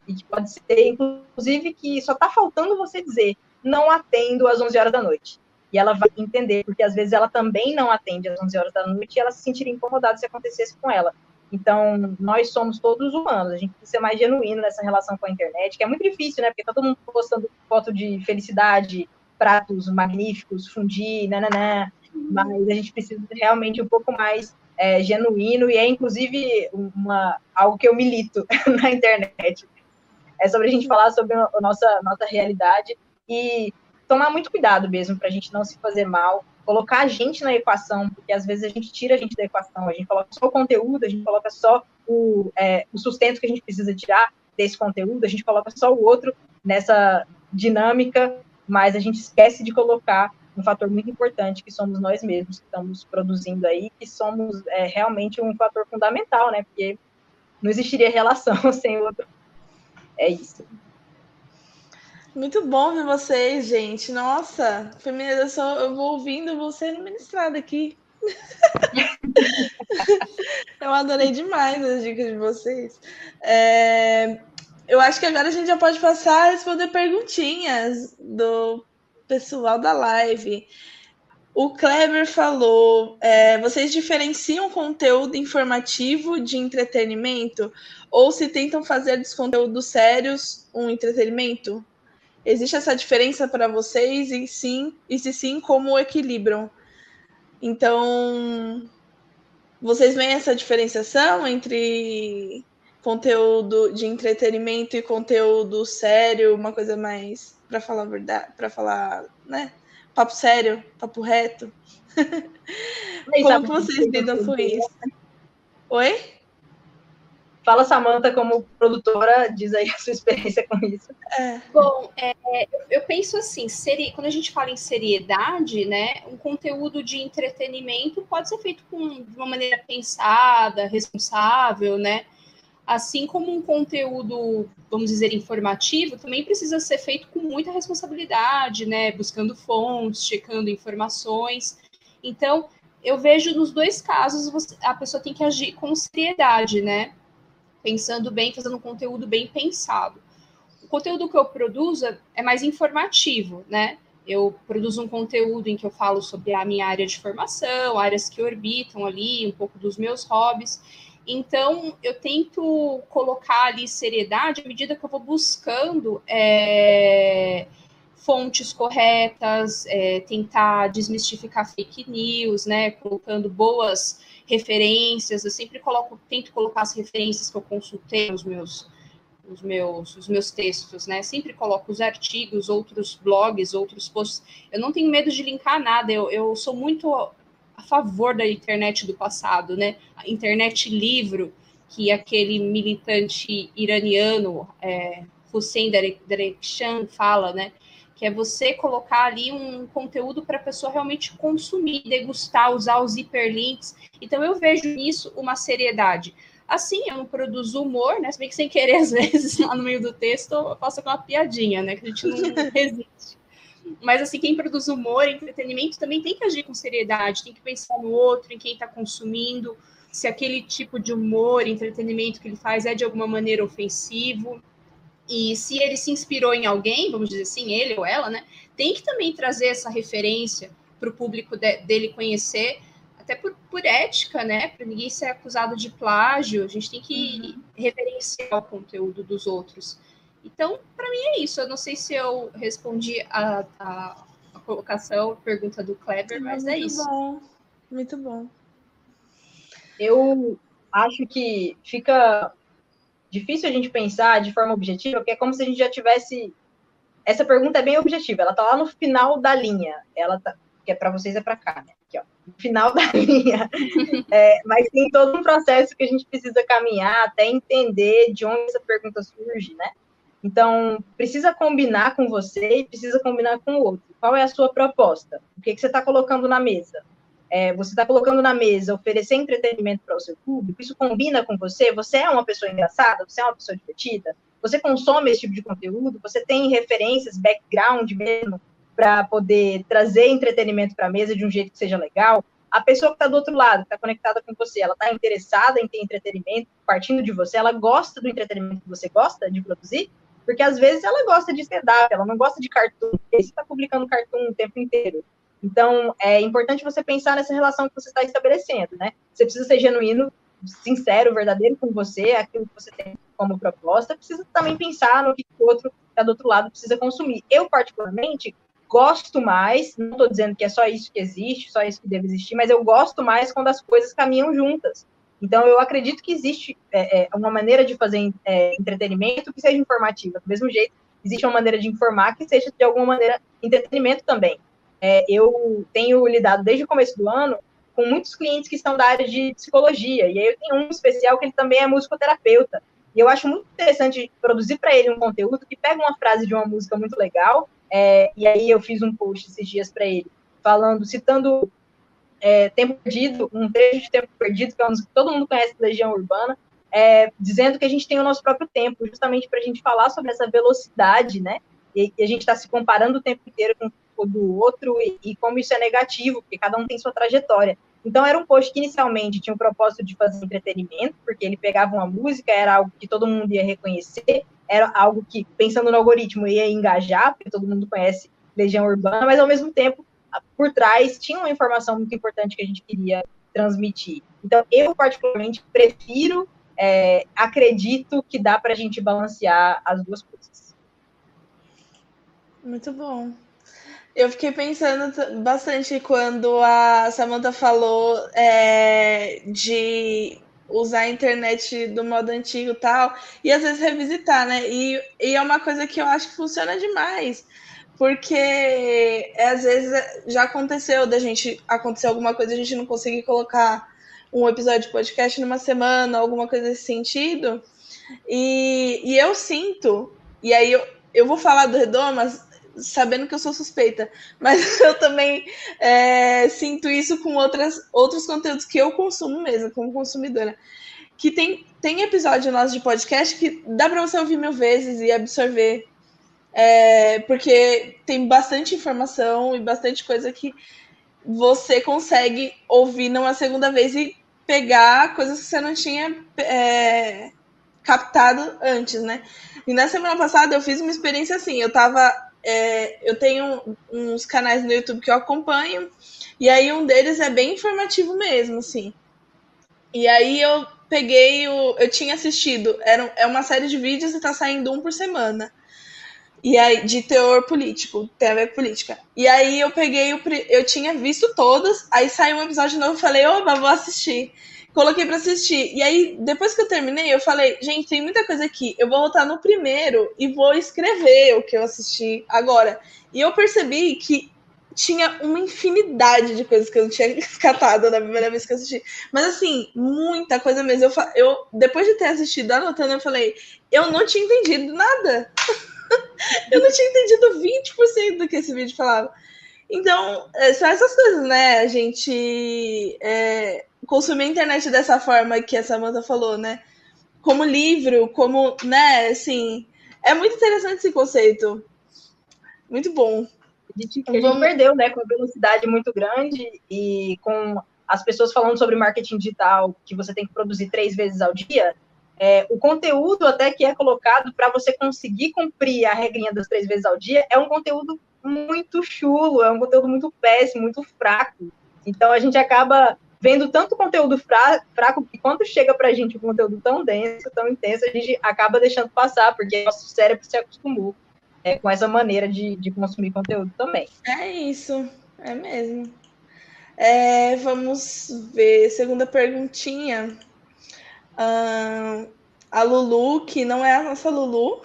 e que pode ser, inclusive, que só está faltando você dizer, não atendo às 11 horas da noite. E ela vai entender, porque às vezes ela também não atende às 11 horas da noite e ela se sentiria incomodada se acontecesse com ela. Então, nós somos todos humanos, a gente precisa ser mais genuíno nessa relação com a internet, que é muito difícil, né? Porque tá todo mundo postando foto de felicidade, pratos magníficos, fundir, nananã, mas a gente precisa realmente um pouco mais é, genuíno, e é inclusive uma, algo que eu milito na internet. É sobre a gente falar sobre a nossa, nossa realidade e tomar muito cuidado mesmo para a gente não se fazer mal, colocar a gente na equação, porque às vezes a gente tira a gente da equação, a gente coloca só o conteúdo, a gente coloca só o, é, o sustento que a gente precisa tirar desse conteúdo, a gente coloca só o outro nessa dinâmica, mas a gente esquece de colocar um fator muito importante que somos nós mesmos que estamos produzindo aí, que somos é, realmente um fator fundamental, né? Porque não existiria relação sem outro. É isso. Muito bom ver vocês, gente. Nossa, feminização, eu vou ouvindo você ministrada aqui. eu adorei demais as dicas de vocês. É, eu acho que agora a gente já pode passar a responder perguntinhas do pessoal da live. O Kleber falou: é, vocês diferenciam conteúdo informativo de entretenimento? Ou se tentam fazer dos conteúdos sérios um entretenimento? Existe essa diferença para vocês e sim, e se sim, como equilibram? Então, vocês veem essa diferenciação entre conteúdo de entretenimento e conteúdo sério, uma coisa mais para falar verdade, para falar, né? Papo sério, papo reto. Como que vocês lidam com isso? Oi? Fala, Samanta, como produtora, diz aí a sua experiência com isso. É. Bom, é, eu penso assim, seri... quando a gente fala em seriedade, né, um conteúdo de entretenimento pode ser feito com, de uma maneira pensada, responsável, né? Assim como um conteúdo, vamos dizer, informativo, também precisa ser feito com muita responsabilidade, né? Buscando fontes, checando informações. Então, eu vejo nos dois casos a pessoa tem que agir com seriedade, né? pensando bem, fazendo um conteúdo bem pensado. O conteúdo que eu produzo é mais informativo, né? Eu produzo um conteúdo em que eu falo sobre a minha área de formação, áreas que orbitam ali, um pouco dos meus hobbies. Então, eu tento colocar ali seriedade à medida que eu vou buscando é, fontes corretas, é, tentar desmistificar fake news, né? Colocando boas referências, eu sempre coloco, tento colocar as referências que eu consultei nos meus os meus, os meus textos, né? Sempre coloco os artigos, outros blogs, outros posts. Eu não tenho medo de linkar nada, eu, eu sou muito favor da internet do passado, né? A internet livro, que aquele militante iraniano, é, Hussein Derekshan, fala, né? que é você colocar ali um conteúdo para a pessoa realmente consumir, degustar, usar os hiperlinks. Então eu vejo nisso uma seriedade. Assim, eu não produzo humor, né? Se bem que sem querer, às vezes, lá no meio do texto, eu faço aquela piadinha, né? Que a gente não resiste. Mas, assim, quem produz humor, entretenimento, também tem que agir com seriedade, tem que pensar no outro, em quem está consumindo, se aquele tipo de humor, entretenimento que ele faz é de alguma maneira ofensivo. E se ele se inspirou em alguém, vamos dizer assim, ele ou ela, né, tem que também trazer essa referência para o público de, dele conhecer, até por, por ética, né, para ninguém ser acusado de plágio, a gente tem que uhum. referenciar o conteúdo dos outros. Então, para mim é isso. Eu não sei se eu respondi a, a, a colocação, a pergunta do Kleber, mas é isso. Bom. Muito bom. Eu acho que fica difícil a gente pensar de forma objetiva, porque é como se a gente já tivesse. Essa pergunta é bem objetiva, ela tá lá no final da linha. Ela tá. Que é para vocês é para cá, né? Aqui, ó. No final da linha. É, mas tem todo um processo que a gente precisa caminhar até entender de onde essa pergunta surge, né? Então, precisa combinar com você e precisa combinar com o outro. Qual é a sua proposta? O que, que você está colocando na mesa? é, você está colocando na mesa oferecer entretenimento para o seu público, isso combina com você? Você é uma pessoa engraçada? Você é uma pessoa divertida? Você consome esse tipo de conteúdo? Você tem referências, background mesmo, para poder trazer entretenimento para a mesa de um jeito que seja legal? A pessoa que está do outro lado, que está conectada com você, ela está interessada em ter entretenimento partindo de você? Ela gosta do entretenimento que você gosta de produzir? Porque às vezes ela gosta de stand-up, ela não gosta de cartoon. Você está publicando cartoon o tempo inteiro. Então, é importante você pensar nessa relação que você está estabelecendo, né? Você precisa ser genuíno sincero, verdadeiro com você, aquilo que você tem como proposta, precisa também pensar no que o outro está do outro lado precisa consumir. Eu, particularmente, gosto mais, não estou dizendo que é só isso que existe, só isso que deve existir, mas eu gosto mais quando as coisas caminham juntas. Então, eu acredito que existe é, é, uma maneira de fazer é, entretenimento que seja informativa. Do mesmo jeito, existe uma maneira de informar que seja, de alguma maneira, entretenimento também. É, eu tenho lidado, desde o começo do ano, com muitos clientes que estão da área de psicologia. E aí eu tenho um especial que ele também é musicoterapeuta. E eu acho muito interessante produzir para ele um conteúdo que pega uma frase de uma música muito legal. É, e aí eu fiz um post esses dias para ele, falando, citando é, Tempo Perdido, um trecho de Tempo Perdido, que é música que todo mundo conhece Legião Urbana, é, dizendo que a gente tem o nosso próprio tempo, justamente para a gente falar sobre essa velocidade, né? E, e a gente está se comparando o tempo inteiro com o do outro e, e, como isso é negativo, porque cada um tem sua trajetória. Então era um post que inicialmente tinha o propósito de fazer entretenimento, porque ele pegava uma música, era algo que todo mundo ia reconhecer, era algo que, pensando no algoritmo, ia engajar, porque todo mundo conhece Legião Urbana, mas ao mesmo tempo por trás tinha uma informação muito importante que a gente queria transmitir. Então, eu, particularmente, prefiro, é, acredito que dá para a gente balancear as duas coisas. Muito bom. Eu fiquei pensando bastante quando a Samantha falou é, de usar a internet do modo antigo e tal, e às vezes revisitar, né? E, e é uma coisa que eu acho que funciona demais porque é, às vezes já aconteceu da gente acontecer alguma coisa a gente não conseguir colocar um episódio de podcast numa semana, alguma coisa nesse sentido. E, e eu sinto, e aí eu, eu vou falar do Redomas sabendo que eu sou suspeita, mas eu também é, sinto isso com outras, outros conteúdos que eu consumo mesmo, como consumidora. Que tem, tem episódio nosso de podcast que dá para você ouvir mil vezes e absorver é, porque tem bastante informação e bastante coisa que você consegue ouvir numa segunda vez e pegar coisas que você não tinha é, captado antes, né? E na semana passada eu fiz uma experiência assim, eu tava. É, eu tenho uns canais no YouTube que eu acompanho, e aí um deles é bem informativo mesmo, assim. E aí eu peguei o. Eu tinha assistido, era, é uma série de vídeos e tá saindo um por semana. E aí, de teor político, tem a ver com política. E aí eu peguei o. Eu tinha visto todas, aí saiu um episódio novo e falei, opa, vou assistir. Coloquei para assistir. E aí, depois que eu terminei, eu falei, gente, tem muita coisa aqui. Eu vou voltar no primeiro e vou escrever o que eu assisti agora. E eu percebi que tinha uma infinidade de coisas que eu não tinha escatado na primeira vez que eu assisti. Mas assim, muita coisa mesmo. Eu, eu depois de ter assistido anotando, eu falei, eu não tinha entendido nada. eu não tinha entendido 20% do que esse vídeo falava. Então, é, são essas coisas, né? A gente é, consumir a internet dessa forma que a Samantha falou, né? Como livro, como, né, assim. É muito interessante esse conceito. Muito bom. A gente, a gente perdeu, né? Com velocidade muito grande e com as pessoas falando sobre marketing digital, que você tem que produzir três vezes ao dia, é, o conteúdo até que é colocado para você conseguir cumprir a regrinha das três vezes ao dia é um conteúdo muito chulo, é um conteúdo muito péssimo, muito fraco. Então a gente acaba vendo tanto conteúdo fra fraco que quando chega para a gente um conteúdo tão denso, tão intenso, a gente acaba deixando passar, porque nosso cérebro se acostumou é, com essa maneira de, de consumir conteúdo também. É isso, é mesmo. É, vamos ver, segunda perguntinha a Lulu, que não é a nossa Lulu,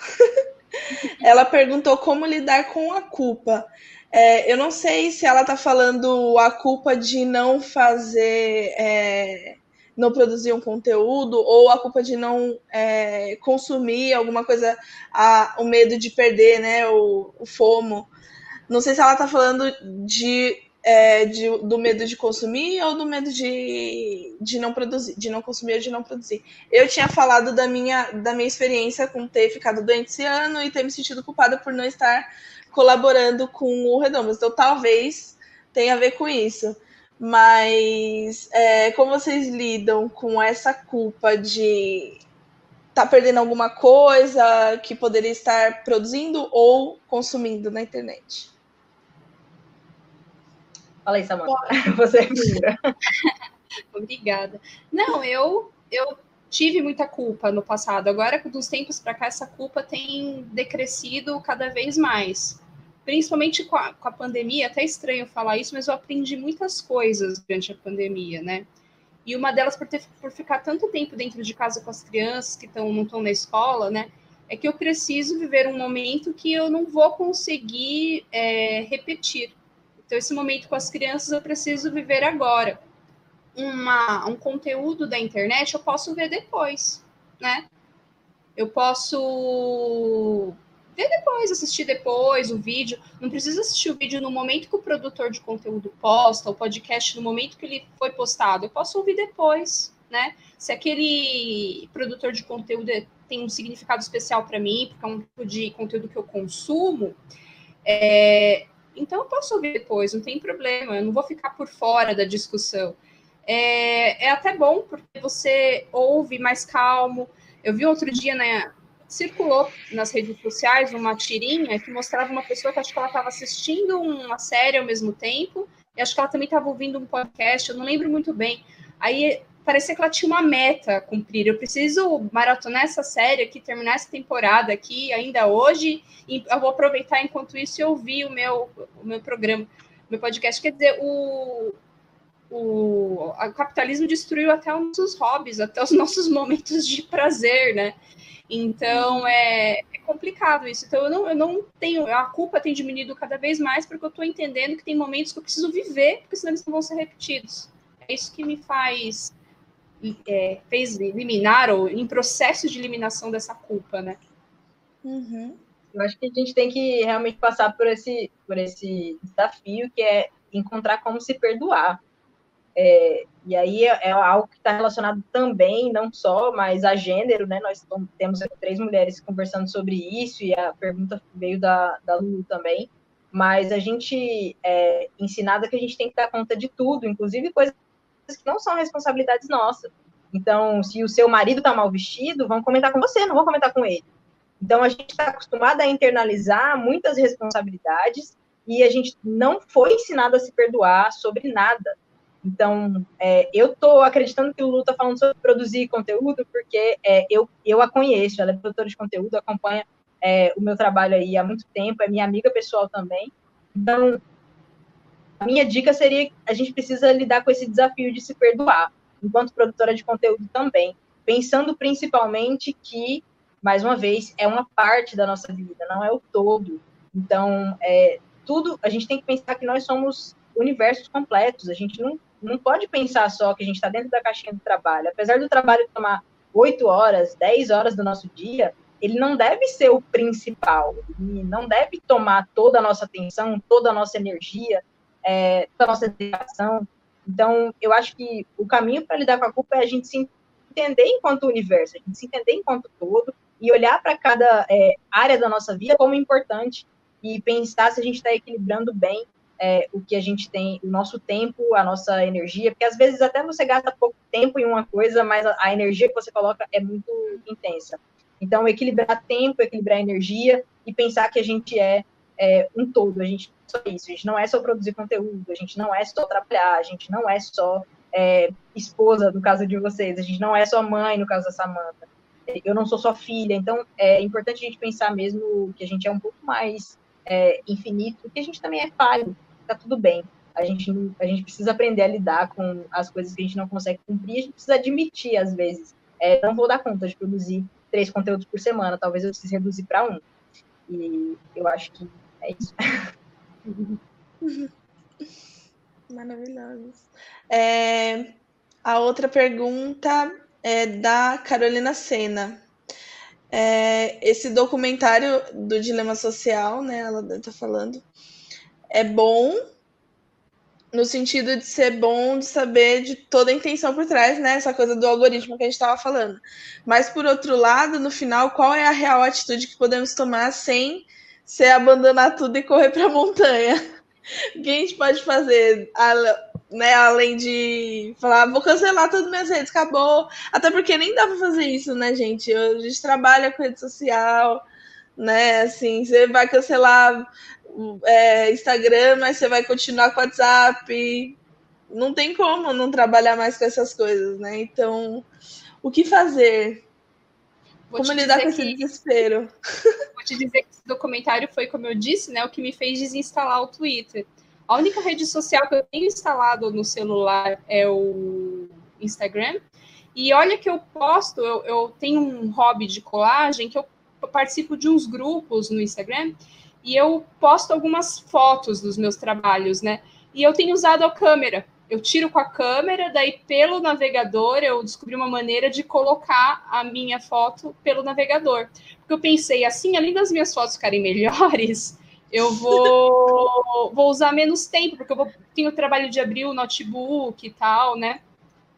ela perguntou como lidar com a culpa. É, eu não sei se ela está falando a culpa de não fazer, é, não produzir um conteúdo, ou a culpa de não é, consumir alguma coisa, a, o medo de perder, né, o, o FOMO. Não sei se ela está falando de é, de, do medo de consumir ou do medo de, de não produzir, de não consumir ou de não produzir. Eu tinha falado da minha, da minha experiência com ter ficado doente esse ano e ter me sentido culpada por não estar colaborando com o Redomas. Então, talvez tenha a ver com isso. Mas é, como vocês lidam com essa culpa de estar tá perdendo alguma coisa que poderia estar produzindo ou consumindo na internet? Fala aí, Samanta. Você é Obrigada. Não, eu eu tive muita culpa no passado. Agora, dos tempos para cá, essa culpa tem decrescido cada vez mais. Principalmente com a, com a pandemia, até estranho falar isso, mas eu aprendi muitas coisas durante a pandemia, né? E uma delas por, ter, por ficar tanto tempo dentro de casa com as crianças que tão, não estão na escola, né? É que eu preciso viver um momento que eu não vou conseguir é, repetir. Então, esse momento com as crianças eu preciso viver agora. Uma, um conteúdo da internet eu posso ver depois, né? Eu posso ver depois, assistir depois o vídeo. Não precisa assistir o vídeo no momento que o produtor de conteúdo posta, o podcast no momento que ele foi postado. Eu posso ouvir depois, né? Se aquele produtor de conteúdo é, tem um significado especial para mim, porque é um tipo de conteúdo que eu consumo, é... então eu posso ouvir depois, não tem problema. Eu não vou ficar por fora da discussão. É, é até bom porque você ouve mais calmo. Eu vi outro dia, né? circulou nas redes sociais uma tirinha que mostrava uma pessoa que acho que ela estava assistindo uma série ao mesmo tempo, e acho que ela também estava ouvindo um podcast, eu não lembro muito bem. Aí parecia que ela tinha uma meta a cumprir. Eu preciso maratonar essa série aqui, terminar essa temporada aqui ainda hoje, e eu vou aproveitar enquanto isso e ouvir o meu, o meu programa, o meu podcast. Quer dizer, o, o, o capitalismo destruiu até os nossos hobbies, até os nossos momentos de prazer, né? Então é, é, complicado isso. Então eu não, eu não tenho. A culpa tem diminuído cada vez mais porque eu estou entendendo que tem momentos que eu preciso viver, porque senão eles não vão ser repetidos. É isso que me faz. É, fez eliminar ou em processo de eliminação dessa culpa, né? Uhum. Eu acho que a gente tem que realmente passar por esse, por esse desafio que é encontrar como se perdoar. É, e aí é, é algo que está relacionado também, não só, mas a gênero, né? Nós temos três mulheres conversando sobre isso, e a pergunta veio da, da Lulu também. Mas a gente é ensinada que a gente tem que dar conta de tudo, inclusive coisas que não são responsabilidades nossas. Então, se o seu marido está mal vestido, vão comentar com você, não vão comentar com ele. Então, a gente está acostumada a internalizar muitas responsabilidades e a gente não foi ensinado a se perdoar sobre nada. Então, é, eu estou acreditando que o Lulu está falando sobre produzir conteúdo, porque é, eu, eu a conheço, ela é produtora de conteúdo, acompanha é, o meu trabalho aí há muito tempo, é minha amiga pessoal também. Então, minha dica seria que a gente precisa lidar com esse desafio de se perdoar, enquanto produtora de conteúdo também, pensando principalmente que, mais uma vez, é uma parte da nossa vida, não é o todo. Então, é, tudo, a gente tem que pensar que nós somos universos completos, a gente não não pode pensar só que a gente está dentro da caixinha do trabalho. Apesar do trabalho tomar oito horas, dez horas do nosso dia, ele não deve ser o principal, ele não deve tomar toda a nossa atenção, toda a nossa energia, é, toda a nossa dedicação. Então, eu acho que o caminho para lidar com a culpa é a gente se entender enquanto universo, a gente se entender enquanto todo e olhar para cada é, área da nossa vida como importante e pensar se a gente está equilibrando bem é, o que a gente tem, o nosso tempo, a nossa energia, porque às vezes até você gasta pouco tempo em uma coisa, mas a, a energia que você coloca é muito intensa. Então, equilibrar tempo, equilibrar energia e pensar que a gente é, é um todo, a gente só isso, a gente não é só produzir conteúdo, a gente não é só trabalhar, a gente não é só é, esposa, no caso de vocês, a gente não é só mãe, no caso da Samantha, eu não sou só filha, então é importante a gente pensar mesmo que a gente é um pouco mais é, infinito, que a gente também é falho, tá tudo bem. A gente, a gente precisa aprender a lidar com as coisas que a gente não consegue cumprir, a gente precisa admitir, às vezes, é, não vou dar conta de produzir três conteúdos por semana, talvez eu precise reduzir para um. E eu acho que é isso. Maravilhoso. É, a outra pergunta é da Carolina Sena. É, esse documentário do dilema social, né? Ela está falando é bom no sentido de ser bom de saber de toda a intenção por trás, né? Essa coisa do algoritmo que a gente estava falando. Mas por outro lado, no final, qual é a real atitude que podemos tomar sem ser abandonar tudo e correr para a montanha? O que a gente pode fazer, né, além de falar, vou cancelar todas as minhas redes, acabou. Até porque nem dá para fazer isso, né, gente? A gente trabalha com rede social, né? Assim, você vai cancelar é, Instagram, mas você vai continuar com WhatsApp, não tem como não trabalhar mais com essas coisas, né? Então, o que fazer? Vou como lidar com esse desespero? Vou te dizer que esse documentário foi, como eu disse, né, o que me fez desinstalar o Twitter. A única rede social que eu tenho instalado no celular é o Instagram. E olha que eu posto, eu, eu tenho um hobby de colagem que eu participo de uns grupos no Instagram e eu posto algumas fotos dos meus trabalhos, né? E eu tenho usado a câmera. Eu tiro com a câmera, daí pelo navegador eu descobri uma maneira de colocar a minha foto pelo navegador. Porque eu pensei, assim, além das minhas fotos ficarem melhores, eu vou, vou usar menos tempo, porque eu vou, tenho o trabalho de abrir o notebook e tal, né?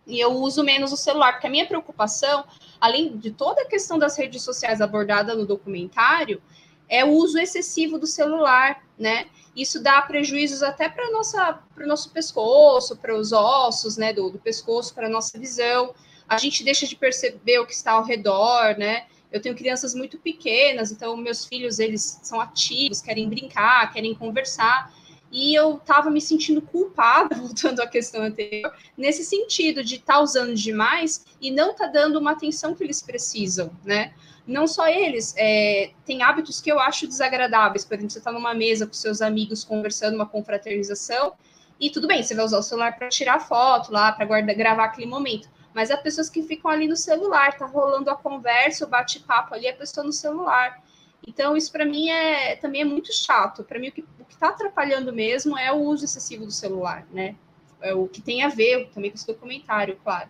E eu uso menos o celular, porque a minha preocupação, além de toda a questão das redes sociais abordada no documentário, é o uso excessivo do celular, né? Isso dá prejuízos até para o nosso pescoço, para os ossos, né, do, do pescoço, para a nossa visão. A gente deixa de perceber o que está ao redor, né? Eu tenho crianças muito pequenas, então meus filhos eles são ativos, querem brincar, querem conversar. E eu estava me sentindo culpada, voltando à questão anterior, nesse sentido de estar tá usando demais e não tá dando uma atenção que eles precisam, né? Não só eles, é, tem hábitos que eu acho desagradáveis. Por exemplo, você está numa mesa com seus amigos conversando, uma confraternização, e tudo bem, você vai usar o celular para tirar foto lá, para gravar aquele momento. Mas há pessoas que ficam ali no celular, tá rolando a conversa, o bate-papo ali, a pessoa no celular. Então, isso para mim é também é muito chato. Para mim, o que está atrapalhando mesmo é o uso excessivo do celular, né? É o que tem a ver também com esse documentário, claro.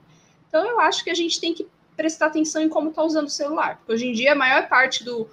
Então, eu acho que a gente tem que prestar atenção em como está usando o celular. Porque hoje em dia, a maior parte do,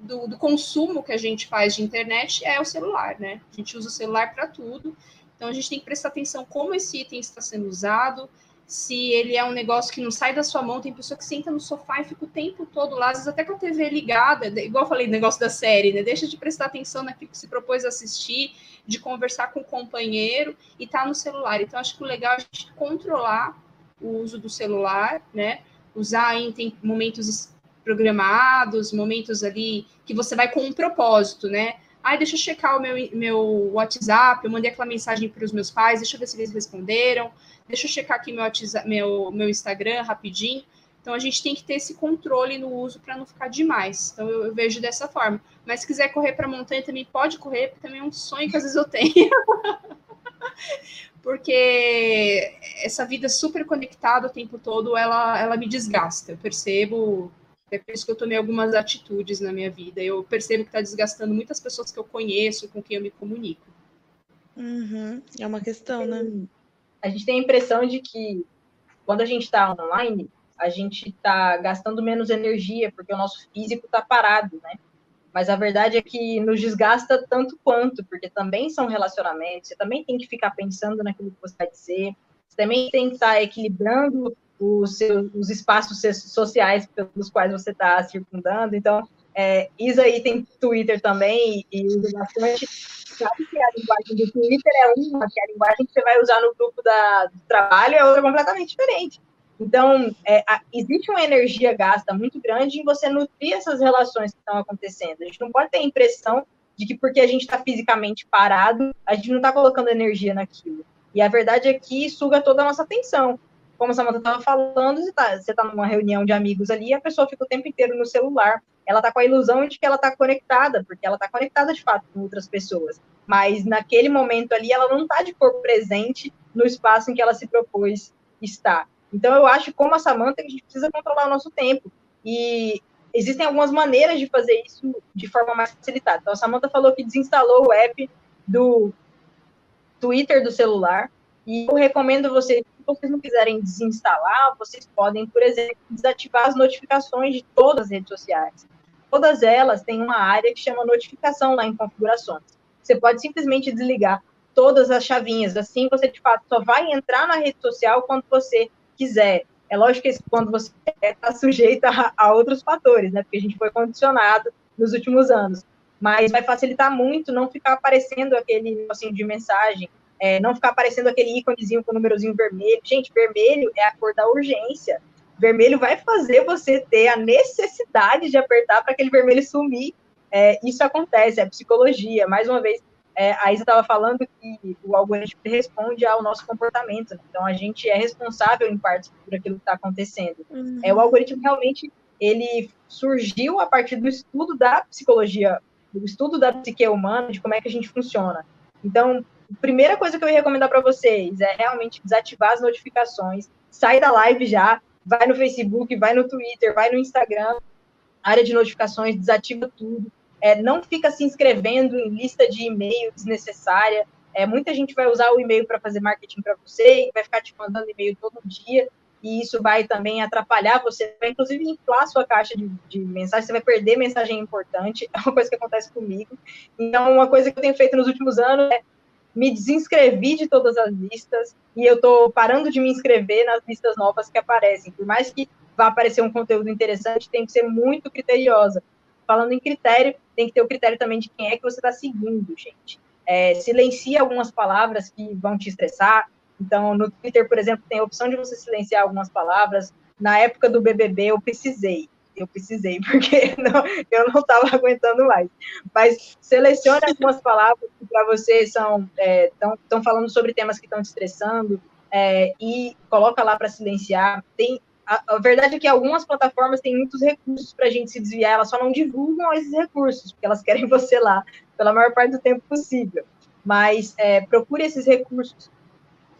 do, do, consumo que a gente faz de internet é o celular, né? A gente usa o celular para tudo. Então, a gente tem que prestar atenção como esse item está sendo usado, se ele é um negócio que não sai da sua mão. Tem pessoa que senta no sofá e fica o tempo todo lá, às vezes até com a TV ligada, igual eu falei, negócio da série, né? Deixa de prestar atenção naquilo que se propôs a assistir, de conversar com o companheiro e tá no celular. Então, acho que o legal é a gente controlar o uso do celular, né? Usar em tem momentos programados, momentos ali que você vai com um propósito, né? Ai, deixa eu checar o meu, meu WhatsApp, eu mandei aquela mensagem para os meus pais, deixa eu ver se eles responderam, deixa eu checar aqui meu, WhatsApp, meu, meu Instagram rapidinho. Então, a gente tem que ter esse controle no uso para não ficar demais. Então, eu, eu, vejo dessa forma. Mas se quiser correr para a montanha, também pode correr, porque também é um sonho que às vezes eu tenho. porque essa vida super conectada o tempo todo, ela, ela me desgasta. Eu percebo, é por isso que eu tomei algumas atitudes na minha vida. Eu percebo que está desgastando muitas pessoas que eu conheço, com quem eu me comunico. Uhum. É uma questão, né? A gente tem a impressão de que quando a gente está online, a gente está gastando menos energia, porque o nosso físico está parado, né? Mas a verdade é que nos desgasta tanto quanto, porque também são relacionamentos, você também tem que ficar pensando naquilo que você vai dizer, você também tem que estar equilibrando os, seus, os espaços sociais pelos quais você está circundando. Então, é, Isa aí tem Twitter também e usa bastante. Sabe que a linguagem do Twitter é uma, que a linguagem que você vai usar no grupo da, do trabalho é outra completamente diferente. Então, é, a, existe uma energia gasta muito grande em você nutrir essas relações que estão acontecendo. A gente não pode ter a impressão de que porque a gente está fisicamente parado, a gente não está colocando energia naquilo. E a verdade é que suga toda a nossa atenção. Como a Samanta estava falando, você está tá numa reunião de amigos ali a pessoa fica o tempo inteiro no celular. Ela está com a ilusão de que ela está conectada, porque ela está conectada de fato com outras pessoas. Mas naquele momento ali, ela não está de corpo presente no espaço em que ela se propôs estar. Então, eu acho, como a Samanta, que a gente precisa controlar o nosso tempo. E existem algumas maneiras de fazer isso de forma mais facilitada. Então, a Samanta falou que desinstalou o app do Twitter do celular. E eu recomendo vocês, se vocês não quiserem desinstalar, vocês podem, por exemplo, desativar as notificações de todas as redes sociais. Todas elas têm uma área que chama notificação lá em configurações. Você pode simplesmente desligar todas as chavinhas. Assim, você de fato só vai entrar na rede social quando você quiser. É lógico que quando você está sujeito a, a, outros fatores, né? Porque a gente foi condicionado nos últimos anos. Mas vai facilitar muito não ficar aparecendo aquele negocinho de mensagem, é, não ficar aparecendo aquele íconezinho com o númerozinho vermelho. Gente, vermelho é a cor da urgência. Vermelho vai fazer você ter a necessidade de apertar para aquele vermelho sumir. É, isso acontece, é psicologia. Mais uma vez, é, a Isa estava falando que o algoritmo responde ao nosso comportamento. Né? Então, a gente é responsável, em parte, por aquilo que está acontecendo. Uhum. É, o algoritmo realmente ele surgiu a partir do estudo da psicologia, do estudo da psique humana, de como é que a gente funciona. Então, a primeira coisa que eu ia recomendar para vocês é realmente desativar as notificações, sai da live já, vai no Facebook, vai no Twitter, vai no Instagram, área de notificações, desativa tudo. É, não fica se inscrevendo em lista de e-mail desnecessária. É, muita gente vai usar o e-mail para fazer marketing para você e vai ficar te mandando e-mail todo dia. E isso vai também atrapalhar você, vai inclusive inflar sua caixa de, de mensagem, você vai perder mensagem importante, é uma coisa que acontece comigo. Então, uma coisa que eu tenho feito nos últimos anos é me desinscrevi de todas as listas e eu estou parando de me inscrever nas listas novas que aparecem. Por mais que vá aparecer um conteúdo interessante, tem que ser muito criteriosa. Falando em critério, tem que ter o critério também de quem é que você está seguindo, gente. É, silencia algumas palavras que vão te estressar. Então, no Twitter, por exemplo, tem a opção de você silenciar algumas palavras. Na época do BBB, eu precisei eu precisei, porque não, eu não estava aguentando mais. Mas selecione algumas palavras que para você são estão é, falando sobre temas que estão te estressando é, e coloca lá para silenciar. Tem a, a, verdade é que algumas plataformas têm muitos recursos para a gente se desviar, elas só não divulgam esses recursos, porque elas querem você lá pela maior parte do tempo possível. Mas é, procure esses recursos.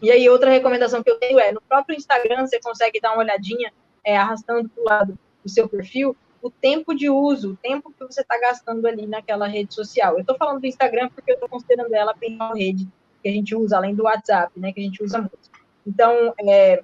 E aí, outra recomendação que eu tenho é, no próprio Instagram, você consegue dar uma olhadinha, é, arrastando para o lado do seu perfil o tempo de uso, o tempo que você está gastando ali naquela rede social. Eu estou falando do Instagram porque eu estou considerando ela a principal rede que a gente usa, além do WhatsApp, né, que a gente usa muito. Então, é,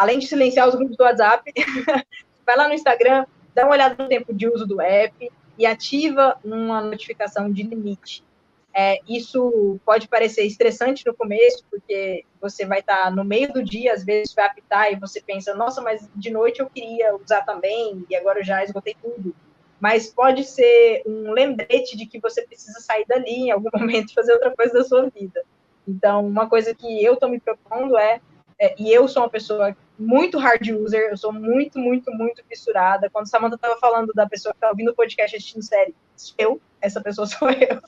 além de silenciar os grupos do WhatsApp, vai lá no Instagram, dá uma olhada no tempo de uso do app e ativa uma notificação de limite. É, isso pode parecer estressante no começo, porque você vai estar tá no meio do dia, às vezes vai apitar e você pensa, nossa, mas de noite eu queria usar também, e agora eu já esgotei tudo. Mas pode ser um lembrete de que você precisa sair dali em algum momento e fazer outra coisa da sua vida. Então, uma coisa que eu estou me propondo é, é, e eu sou uma pessoa muito hard user, eu sou muito, muito, muito fissurada. Quando Samantha estava falando da pessoa que está ouvindo o podcast assistindo série, eu, essa pessoa sou eu.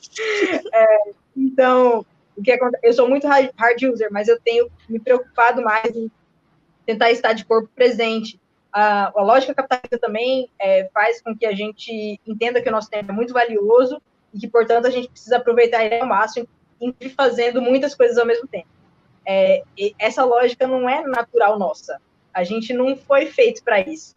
É, então, o que acontece? Eu sou muito hard user, mas eu tenho me preocupado mais em tentar estar de corpo presente. A, a lógica capitalista também é, faz com que a gente entenda que o nosso tempo é muito valioso e que, portanto, a gente precisa aproveitar ele ao máximo e fazendo muitas coisas ao mesmo tempo. É, essa lógica não é natural nossa. A gente não foi feito para isso.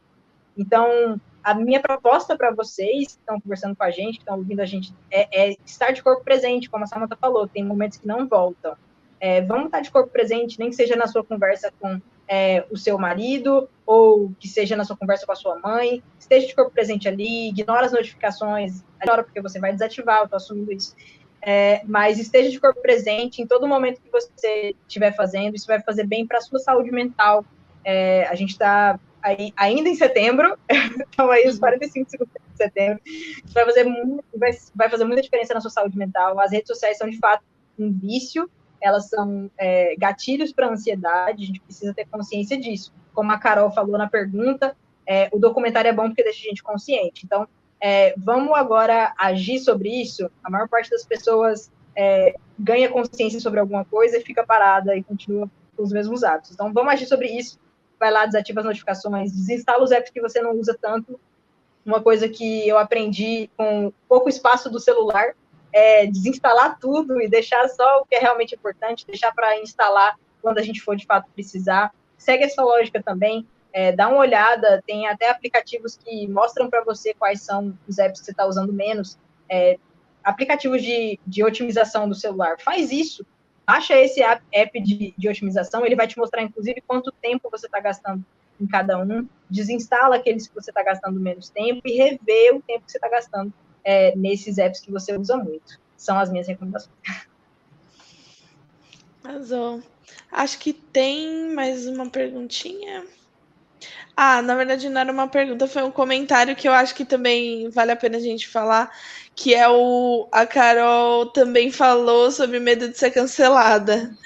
Então, a minha proposta para vocês que estão conversando com a gente, que estão ouvindo a gente, é, é, estar de corpo presente, como a Samantha falou, tem momentos que não voltam. É, vamos estar de corpo presente, nem que seja na sua conversa com é, o seu marido, ou que seja na sua conversa com a sua mãe, esteja de corpo presente ali, ignora as notificações, ignora porque você vai desativar, eu estou assumindo isso. É, mas esteja de corpo presente em todo momento que você estiver fazendo, isso vai fazer bem para a sua saúde mental. É, a gente está aí, ainda em setembro, então aí os 45 uhum. segundos de setembro, vai fazer, muito, vai, vai fazer muita diferença na sua saúde mental. As redes sociais são, de fato, um vício, elas são é, gatilhos para a ansiedade, a gente precisa ter consciência disso. Como a Carol falou na pergunta, é, o documentário é bom porque deixa a gente consciente. Então, é, vamos agora agir sobre isso. A maior parte das pessoas é, ganha consciência sobre alguma coisa e fica parada e continua com os mesmos hábitos. Então, vamos agir sobre isso. Vai lá, desativa as notificações, desinstala os apps que você não usa tanto. Uma coisa que eu aprendi com pouco espaço do celular é desinstalar tudo e deixar só o que é realmente importante, deixar para instalar quando a gente for de fato precisar. Segue essa lógica também é, dá uma olhada, tem até aplicativos que mostram para você quais são os apps que você está usando menos. É, aplicativos de, de otimização do celular. Faz isso. Baixa esse app de, de otimização, ele vai te mostrar, inclusive, quanto tempo você está gastando em cada um. Desinstala aqueles que você está gastando menos tempo e revê o tempo que você está gastando é, nesses apps que você usa muito. São as minhas recomendações. Razão. Acho que tem mais uma perguntinha. Ah, na verdade não era uma pergunta, foi um comentário que eu acho que também vale a pena a gente falar, que é o a Carol também falou sobre medo de ser cancelada.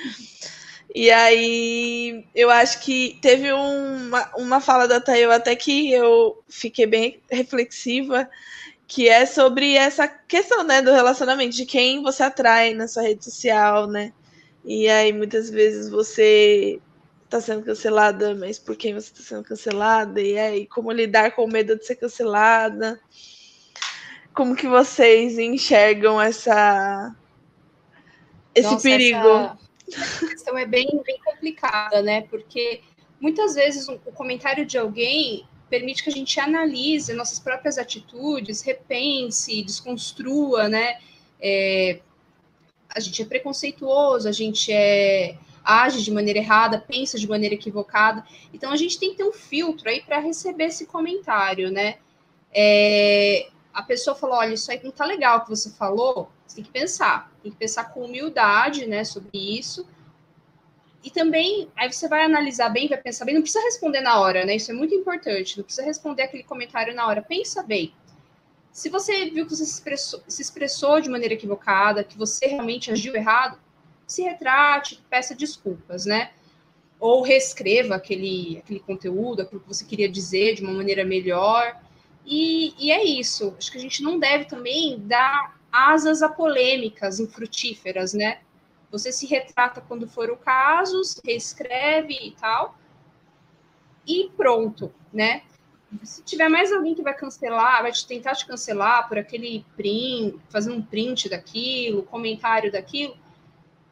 E aí eu acho que teve uma, uma fala da Tayo até que eu fiquei bem reflexiva, que é sobre essa questão, né, do relacionamento, de quem você atrai na sua rede social, né? E aí muitas vezes você está sendo cancelada, mas por quem você está sendo cancelada? E aí como lidar com o medo de ser cancelada? Como que vocês enxergam essa esse Nossa, perigo? Essa questão é bem, bem complicada, né? Porque muitas vezes o comentário de alguém permite que a gente analise nossas próprias atitudes, repense, desconstrua, né? É, a gente é preconceituoso, a gente é age de maneira errada, pensa de maneira equivocada. Então a gente tem que ter um filtro aí para receber esse comentário, né? É, a pessoa falou: olha, isso aí não tá legal o que você falou, você tem que pensar, tem que pensar com humildade, né, sobre isso. E também, aí você vai analisar bem, vai pensar bem, não precisa responder na hora, né? Isso é muito importante, não precisa responder aquele comentário na hora, pensa bem. Se você viu que você se expressou, se expressou de maneira equivocada, que você realmente agiu errado, se retrate, peça desculpas, né? Ou reescreva aquele, aquele conteúdo, aquilo que você queria dizer de uma maneira melhor. E, e é isso. Acho que a gente não deve também dar asas a polêmicas infrutíferas, né? Você se retrata quando for o caso, reescreve e tal, e pronto, né? Se tiver mais alguém que vai cancelar, vai te tentar te cancelar por aquele print, fazer um print daquilo, comentário daquilo,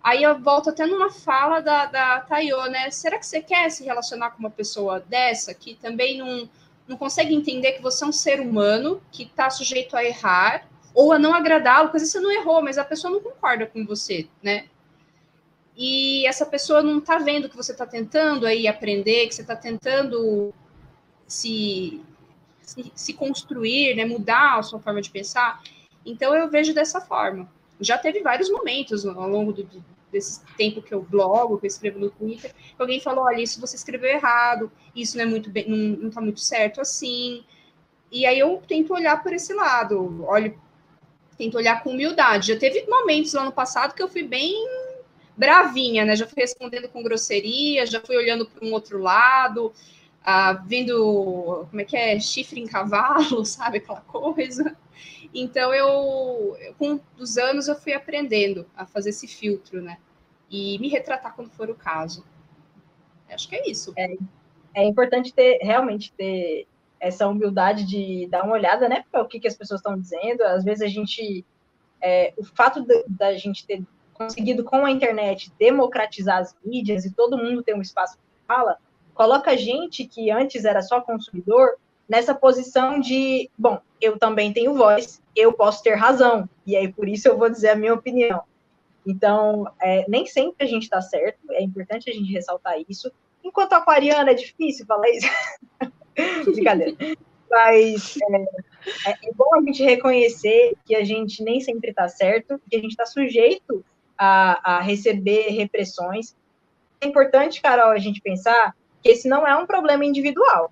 aí eu volto até numa fala da, da Tayo, né? Será que você quer se relacionar com uma pessoa dessa que também não, não consegue entender que você é um ser humano que está sujeito a errar ou a não agradá-lo? Porque você não errou, mas a pessoa não concorda com você, né? e essa pessoa não está vendo que você está tentando aí aprender, que você está tentando se, se, se, construir, né, mudar a sua forma de pensar. Então eu vejo dessa forma. Já teve vários momentos ao longo do, desse tempo que eu blogo, que eu escrevo no Twitter, alguém falou, olha, isso você escreveu errado, isso não é muito bem, não está muito certo assim. E aí eu tento olhar por esse lado, olho, tento olhar com humildade. Já teve momentos lá no passado que eu fui bem bravinha, né? Já fui respondendo com grosseria, já fui olhando para um outro lado, ah, vendo como é que é chifre em cavalo, sabe aquela coisa. Então eu, com os anos eu fui aprendendo a fazer esse filtro, né? E me retratar quando for o caso. Acho que é isso. É, é importante ter realmente ter essa humildade de dar uma olhada, né, para o que, que as pessoas estão dizendo. Às vezes a gente, é, o fato da gente ter conseguido com a internet democratizar as mídias e todo mundo tem um espaço de fala, coloca gente que antes era só consumidor nessa posição de, bom, eu também tenho voz, eu posso ter razão, e aí por isso eu vou dizer a minha opinião. Então, é, nem sempre a gente está certo, é importante a gente ressaltar isso. Enquanto aquariana é difícil falar isso. Brincadeira. Mas é, é, bom a gente reconhecer que a gente nem sempre está certo, que a gente está sujeito a, a receber repressões. É importante, Carol, a gente pensar que esse não é um problema individual.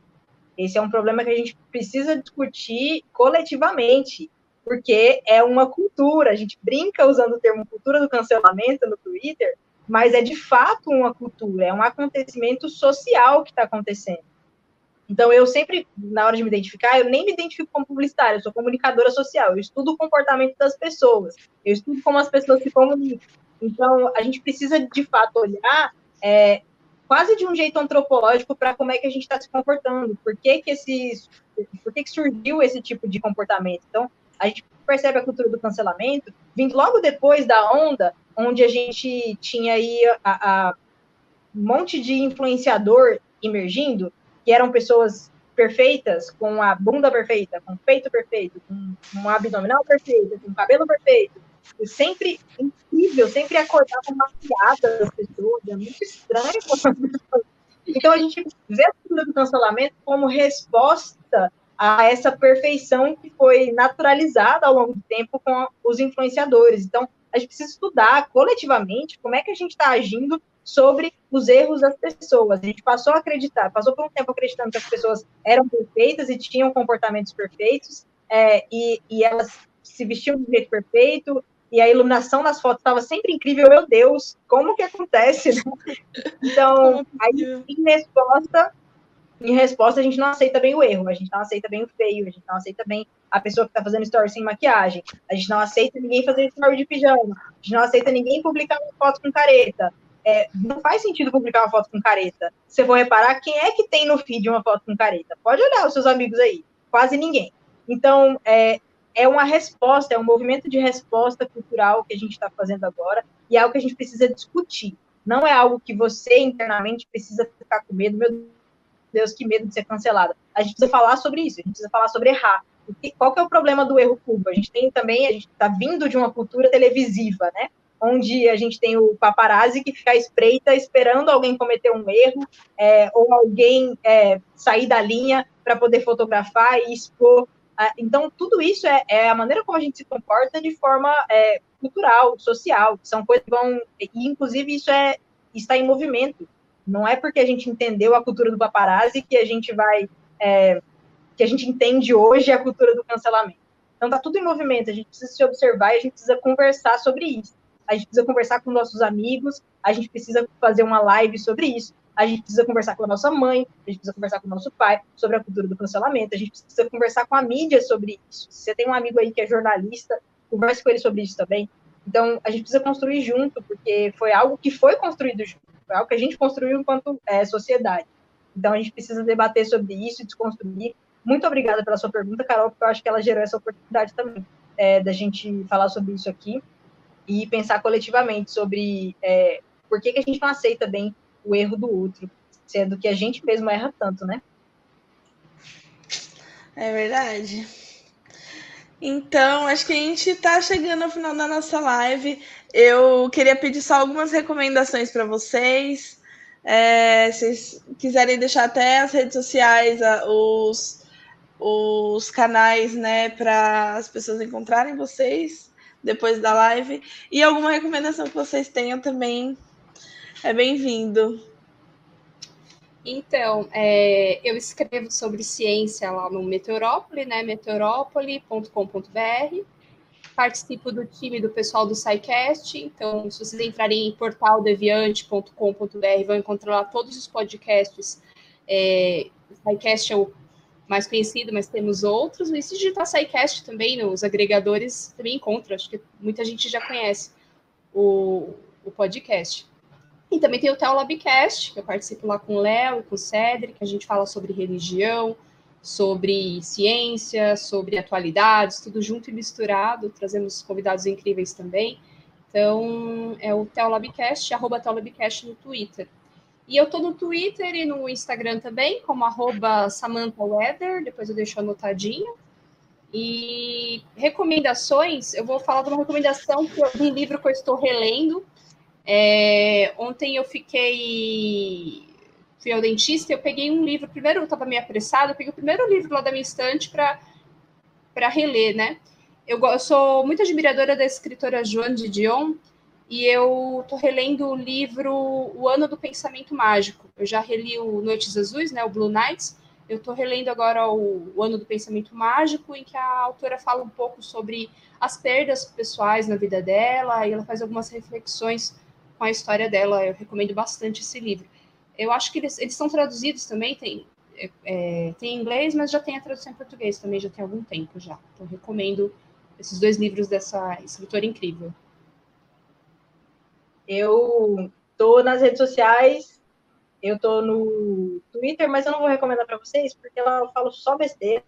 Esse é um problema que a gente precisa discutir coletivamente, porque é uma cultura. A gente brinca usando o termo cultura do cancelamento no Twitter, mas é de fato uma cultura, é um acontecimento social que está acontecendo. Então, eu sempre, na hora de me identificar, eu nem me identifico como publicitária, eu sou comunicadora social, eu estudo o comportamento das pessoas, eu estudo como as pessoas se comunicam. Então, a gente precisa, de fato, olhar é, quase de um jeito antropológico para como é que a gente está se comportando, por que que, esses, por que que surgiu esse tipo de comportamento. Então, a gente percebe a cultura do cancelamento vindo logo depois da onda, onde a gente tinha aí a, a um monte de influenciador emergindo, que eram pessoas perfeitas, com a bunda perfeita, com o peito perfeito, com um abdominal perfeito, com o cabelo perfeito. Sempre incrível, sempre acordar com uma piada das pessoas, é muito estranho. Então a gente vê a cultura do cancelamento como resposta a essa perfeição que foi naturalizada ao longo do tempo com os influenciadores. Então a gente precisa estudar coletivamente como é que a gente está agindo sobre os erros das pessoas. A gente passou a acreditar, passou por um tempo acreditando que as pessoas eram perfeitas e tinham comportamentos perfeitos, é, e, e elas se vestiam de jeito perfeito, e a iluminação nas fotos estava sempre incrível. Meu Deus, como que acontece? Né? Então, aí, em resposta, em resposta, a gente não aceita bem o erro, a gente não aceita bem o feio, a gente não aceita bem a pessoa que está fazendo story sem maquiagem, a gente não aceita ninguém fazer story de pijama, a gente não aceita ninguém publicar uma foto com careta. É, não faz sentido publicar uma foto com careta. Se você for reparar, quem é que tem no feed uma foto com careta? Pode olhar os seus amigos aí, quase ninguém. Então, é, é uma resposta, é um movimento de resposta cultural que a gente está fazendo agora, e é algo que a gente precisa discutir. Não é algo que você internamente precisa ficar com medo, meu Deus, que medo de ser cancelada. A gente precisa falar sobre isso, a gente precisa falar sobre errar. Qual que é o problema do erro cubo? A gente tem também, a gente está vindo de uma cultura televisiva, né? Onde a gente tem o paparazzi que fica espreita esperando alguém cometer um erro, é, ou alguém é, sair da linha para poder fotografar e expor. Então, tudo isso é, é, a maneira como a gente se comporta de forma é, cultural, social, são coisas que vão. E, inclusive, isso é, está em movimento. Não é porque a gente entendeu a cultura do paparazzi que a gente vai. É, que a gente entende hoje a cultura do cancelamento. Então tá tudo em movimento, a gente precisa se observar e a gente precisa conversar sobre isso. A gente precisa conversar com nossos amigos, a gente precisa fazer uma live sobre isso, a gente precisa conversar com a nossa mãe, a gente precisa conversar com o nosso pai sobre a cultura do cancelamento, a gente precisa conversar com a mídia sobre isso. Se você tem um amigo aí que é jornalista, converse com ele sobre isso também. Então, a gente precisa construir junto, porque foi algo que foi construído junto. Foi algo que a gente construiu enquanto é, sociedade. Então, a gente precisa debater sobre isso e desconstruir. Muito obrigada pela sua pergunta, Carol, porque eu acho que ela gerou essa oportunidade também é, da gente falar sobre isso aqui e pensar coletivamente sobre é, por que, que a gente não aceita bem o erro do outro, sendo que a gente mesmo erra tanto, né? É verdade. Então, acho que a gente está chegando ao final da nossa live. Eu queria pedir só algumas recomendações para vocês. É, se vocês quiserem deixar até as redes sociais, os, os canais, né, para as pessoas encontrarem vocês depois da live. E alguma recomendação que vocês tenham também é bem-vindo. Então, é, eu escrevo sobre ciência lá no Meteorópole, né? meteorópole.com.br. Participo do time do pessoal do SciCast, então, se vocês entrarem em portaldeviante.com.br, vão encontrar lá todos os podcasts. É, o SciCast é o mais conhecido, mas temos outros. E se digitar SciCast também nos agregadores, também encontra. Acho que muita gente já conhece o, o podcast. E também tem o Teolabcast, que eu participo lá com o Léo e com o Cedric, que a gente fala sobre religião, sobre ciência, sobre atualidades, tudo junto e misturado, trazemos convidados incríveis também. Então, é o Teolabcast, arroba Teolabcast no Twitter. E eu tô no Twitter e no Instagram também, como arroba Samantha Weather, depois eu deixo anotadinho. E recomendações, eu vou falar de uma recomendação de um livro que eu estou relendo, é, ontem eu fiquei. Fui ao dentista eu peguei um livro. Primeiro eu estava meio apressada, eu peguei o primeiro livro lá da minha estante para reler, né? Eu, eu, sou muito admiradora da escritora Joan de Dion e eu estou relendo o livro O Ano do Pensamento Mágico. Eu já reli o Noites Azuis, né, o Blue Nights. Eu estou relendo agora o, o Ano do Pensamento Mágico, em que a autora fala um pouco sobre as perdas pessoais na vida dela e ela faz algumas reflexões com a história dela. Eu recomendo bastante esse livro. Eu acho que eles, eles são traduzidos também, tem, é, é, tem em inglês, mas já tem a tradução em português também, já tem algum tempo já. Então, recomendo esses dois livros dessa escritora incrível. Eu tô nas redes sociais, eu tô no Twitter, mas eu não vou recomendar para vocês, porque lá eu falo só besteira.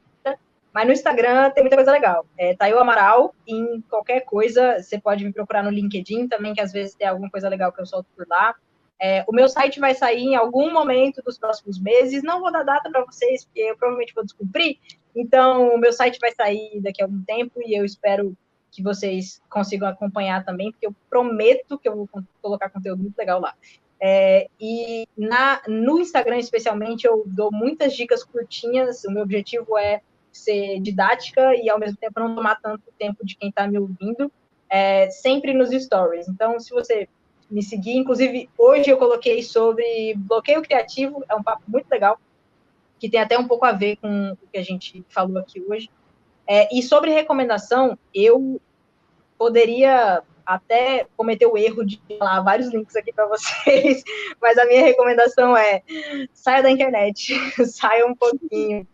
Mas no Instagram tem muita coisa legal. É Tayo Amaral, em qualquer coisa, você pode me procurar no LinkedIn também, que às vezes tem alguma coisa legal que eu solto por lá. É, o meu site vai sair em algum momento dos próximos meses. Não vou dar data para vocês, porque eu provavelmente vou descobrir. Então, o meu site vai sair daqui a algum tempo e eu espero que vocês consigam acompanhar também, porque eu prometo que eu vou colocar conteúdo muito legal lá. É, e na, no Instagram, especialmente, eu dou muitas dicas curtinhas. O meu objetivo é ser didática e ao mesmo tempo não tomar tanto tempo de quem está me ouvindo, é, sempre nos stories. Então, se você me seguir, inclusive hoje eu coloquei sobre bloqueio criativo, é um papo muito legal, que tem até um pouco a ver com o que a gente falou aqui hoje. É, e sobre recomendação, eu poderia até cometer o erro de falar vários links aqui para vocês, mas a minha recomendação é saia da internet, saia um pouquinho,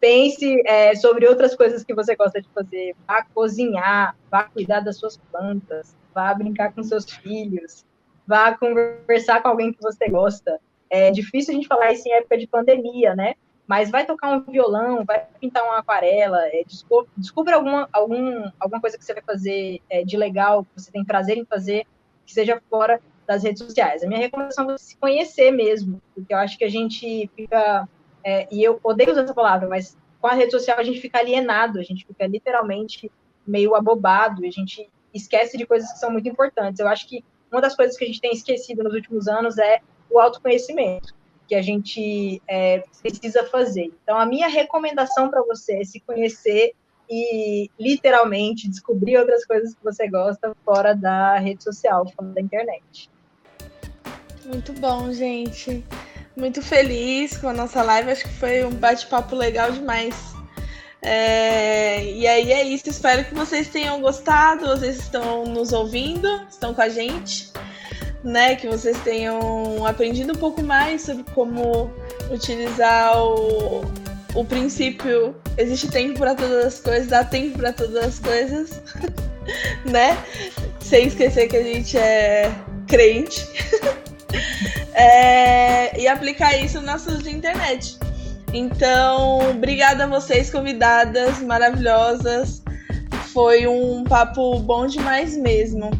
pense é, sobre outras coisas que você gosta de fazer, vá cozinhar, vá cuidar das suas plantas, vá brincar com seus filhos, vá conversar com alguém que você gosta. É difícil a gente falar isso em época de pandemia, né? Mas vai tocar um violão, vai pintar uma aquarela, é, descubra, alguma, algum, alguma coisa que você vai fazer é, de legal, que você tem prazer em fazer, que seja fora das redes sociais. A minha recomendação é você se conhecer mesmo, porque eu acho que a gente fica, é, e eu odeio usar essa palavra, mas com a rede social a gente fica alienado, a gente fica literalmente meio abobado, a gente esquece de coisas que são muito importantes. Eu acho que uma das coisas que a gente tem esquecido nos últimos anos é o autoconhecimento que a gente é, precisa fazer. Então, a minha recomendação para você é se conhecer e literalmente descobrir outras coisas que você gosta fora da rede social, fora da internet. Muito bom, gente. Muito feliz com a nossa live. Acho que foi um bate-papo legal demais. É... E aí é isso. Espero que vocês tenham gostado. Vocês estão nos ouvindo, estão com a gente né, que vocês tenham aprendido um pouco mais sobre como utilizar o, o princípio existe tempo para todas as coisas, dá tempo para todas as coisas, né? Sem esquecer que a gente é crente. é, e aplicar isso nas suas de internet. Então, obrigada a vocês, convidadas maravilhosas. Foi um papo bom demais mesmo.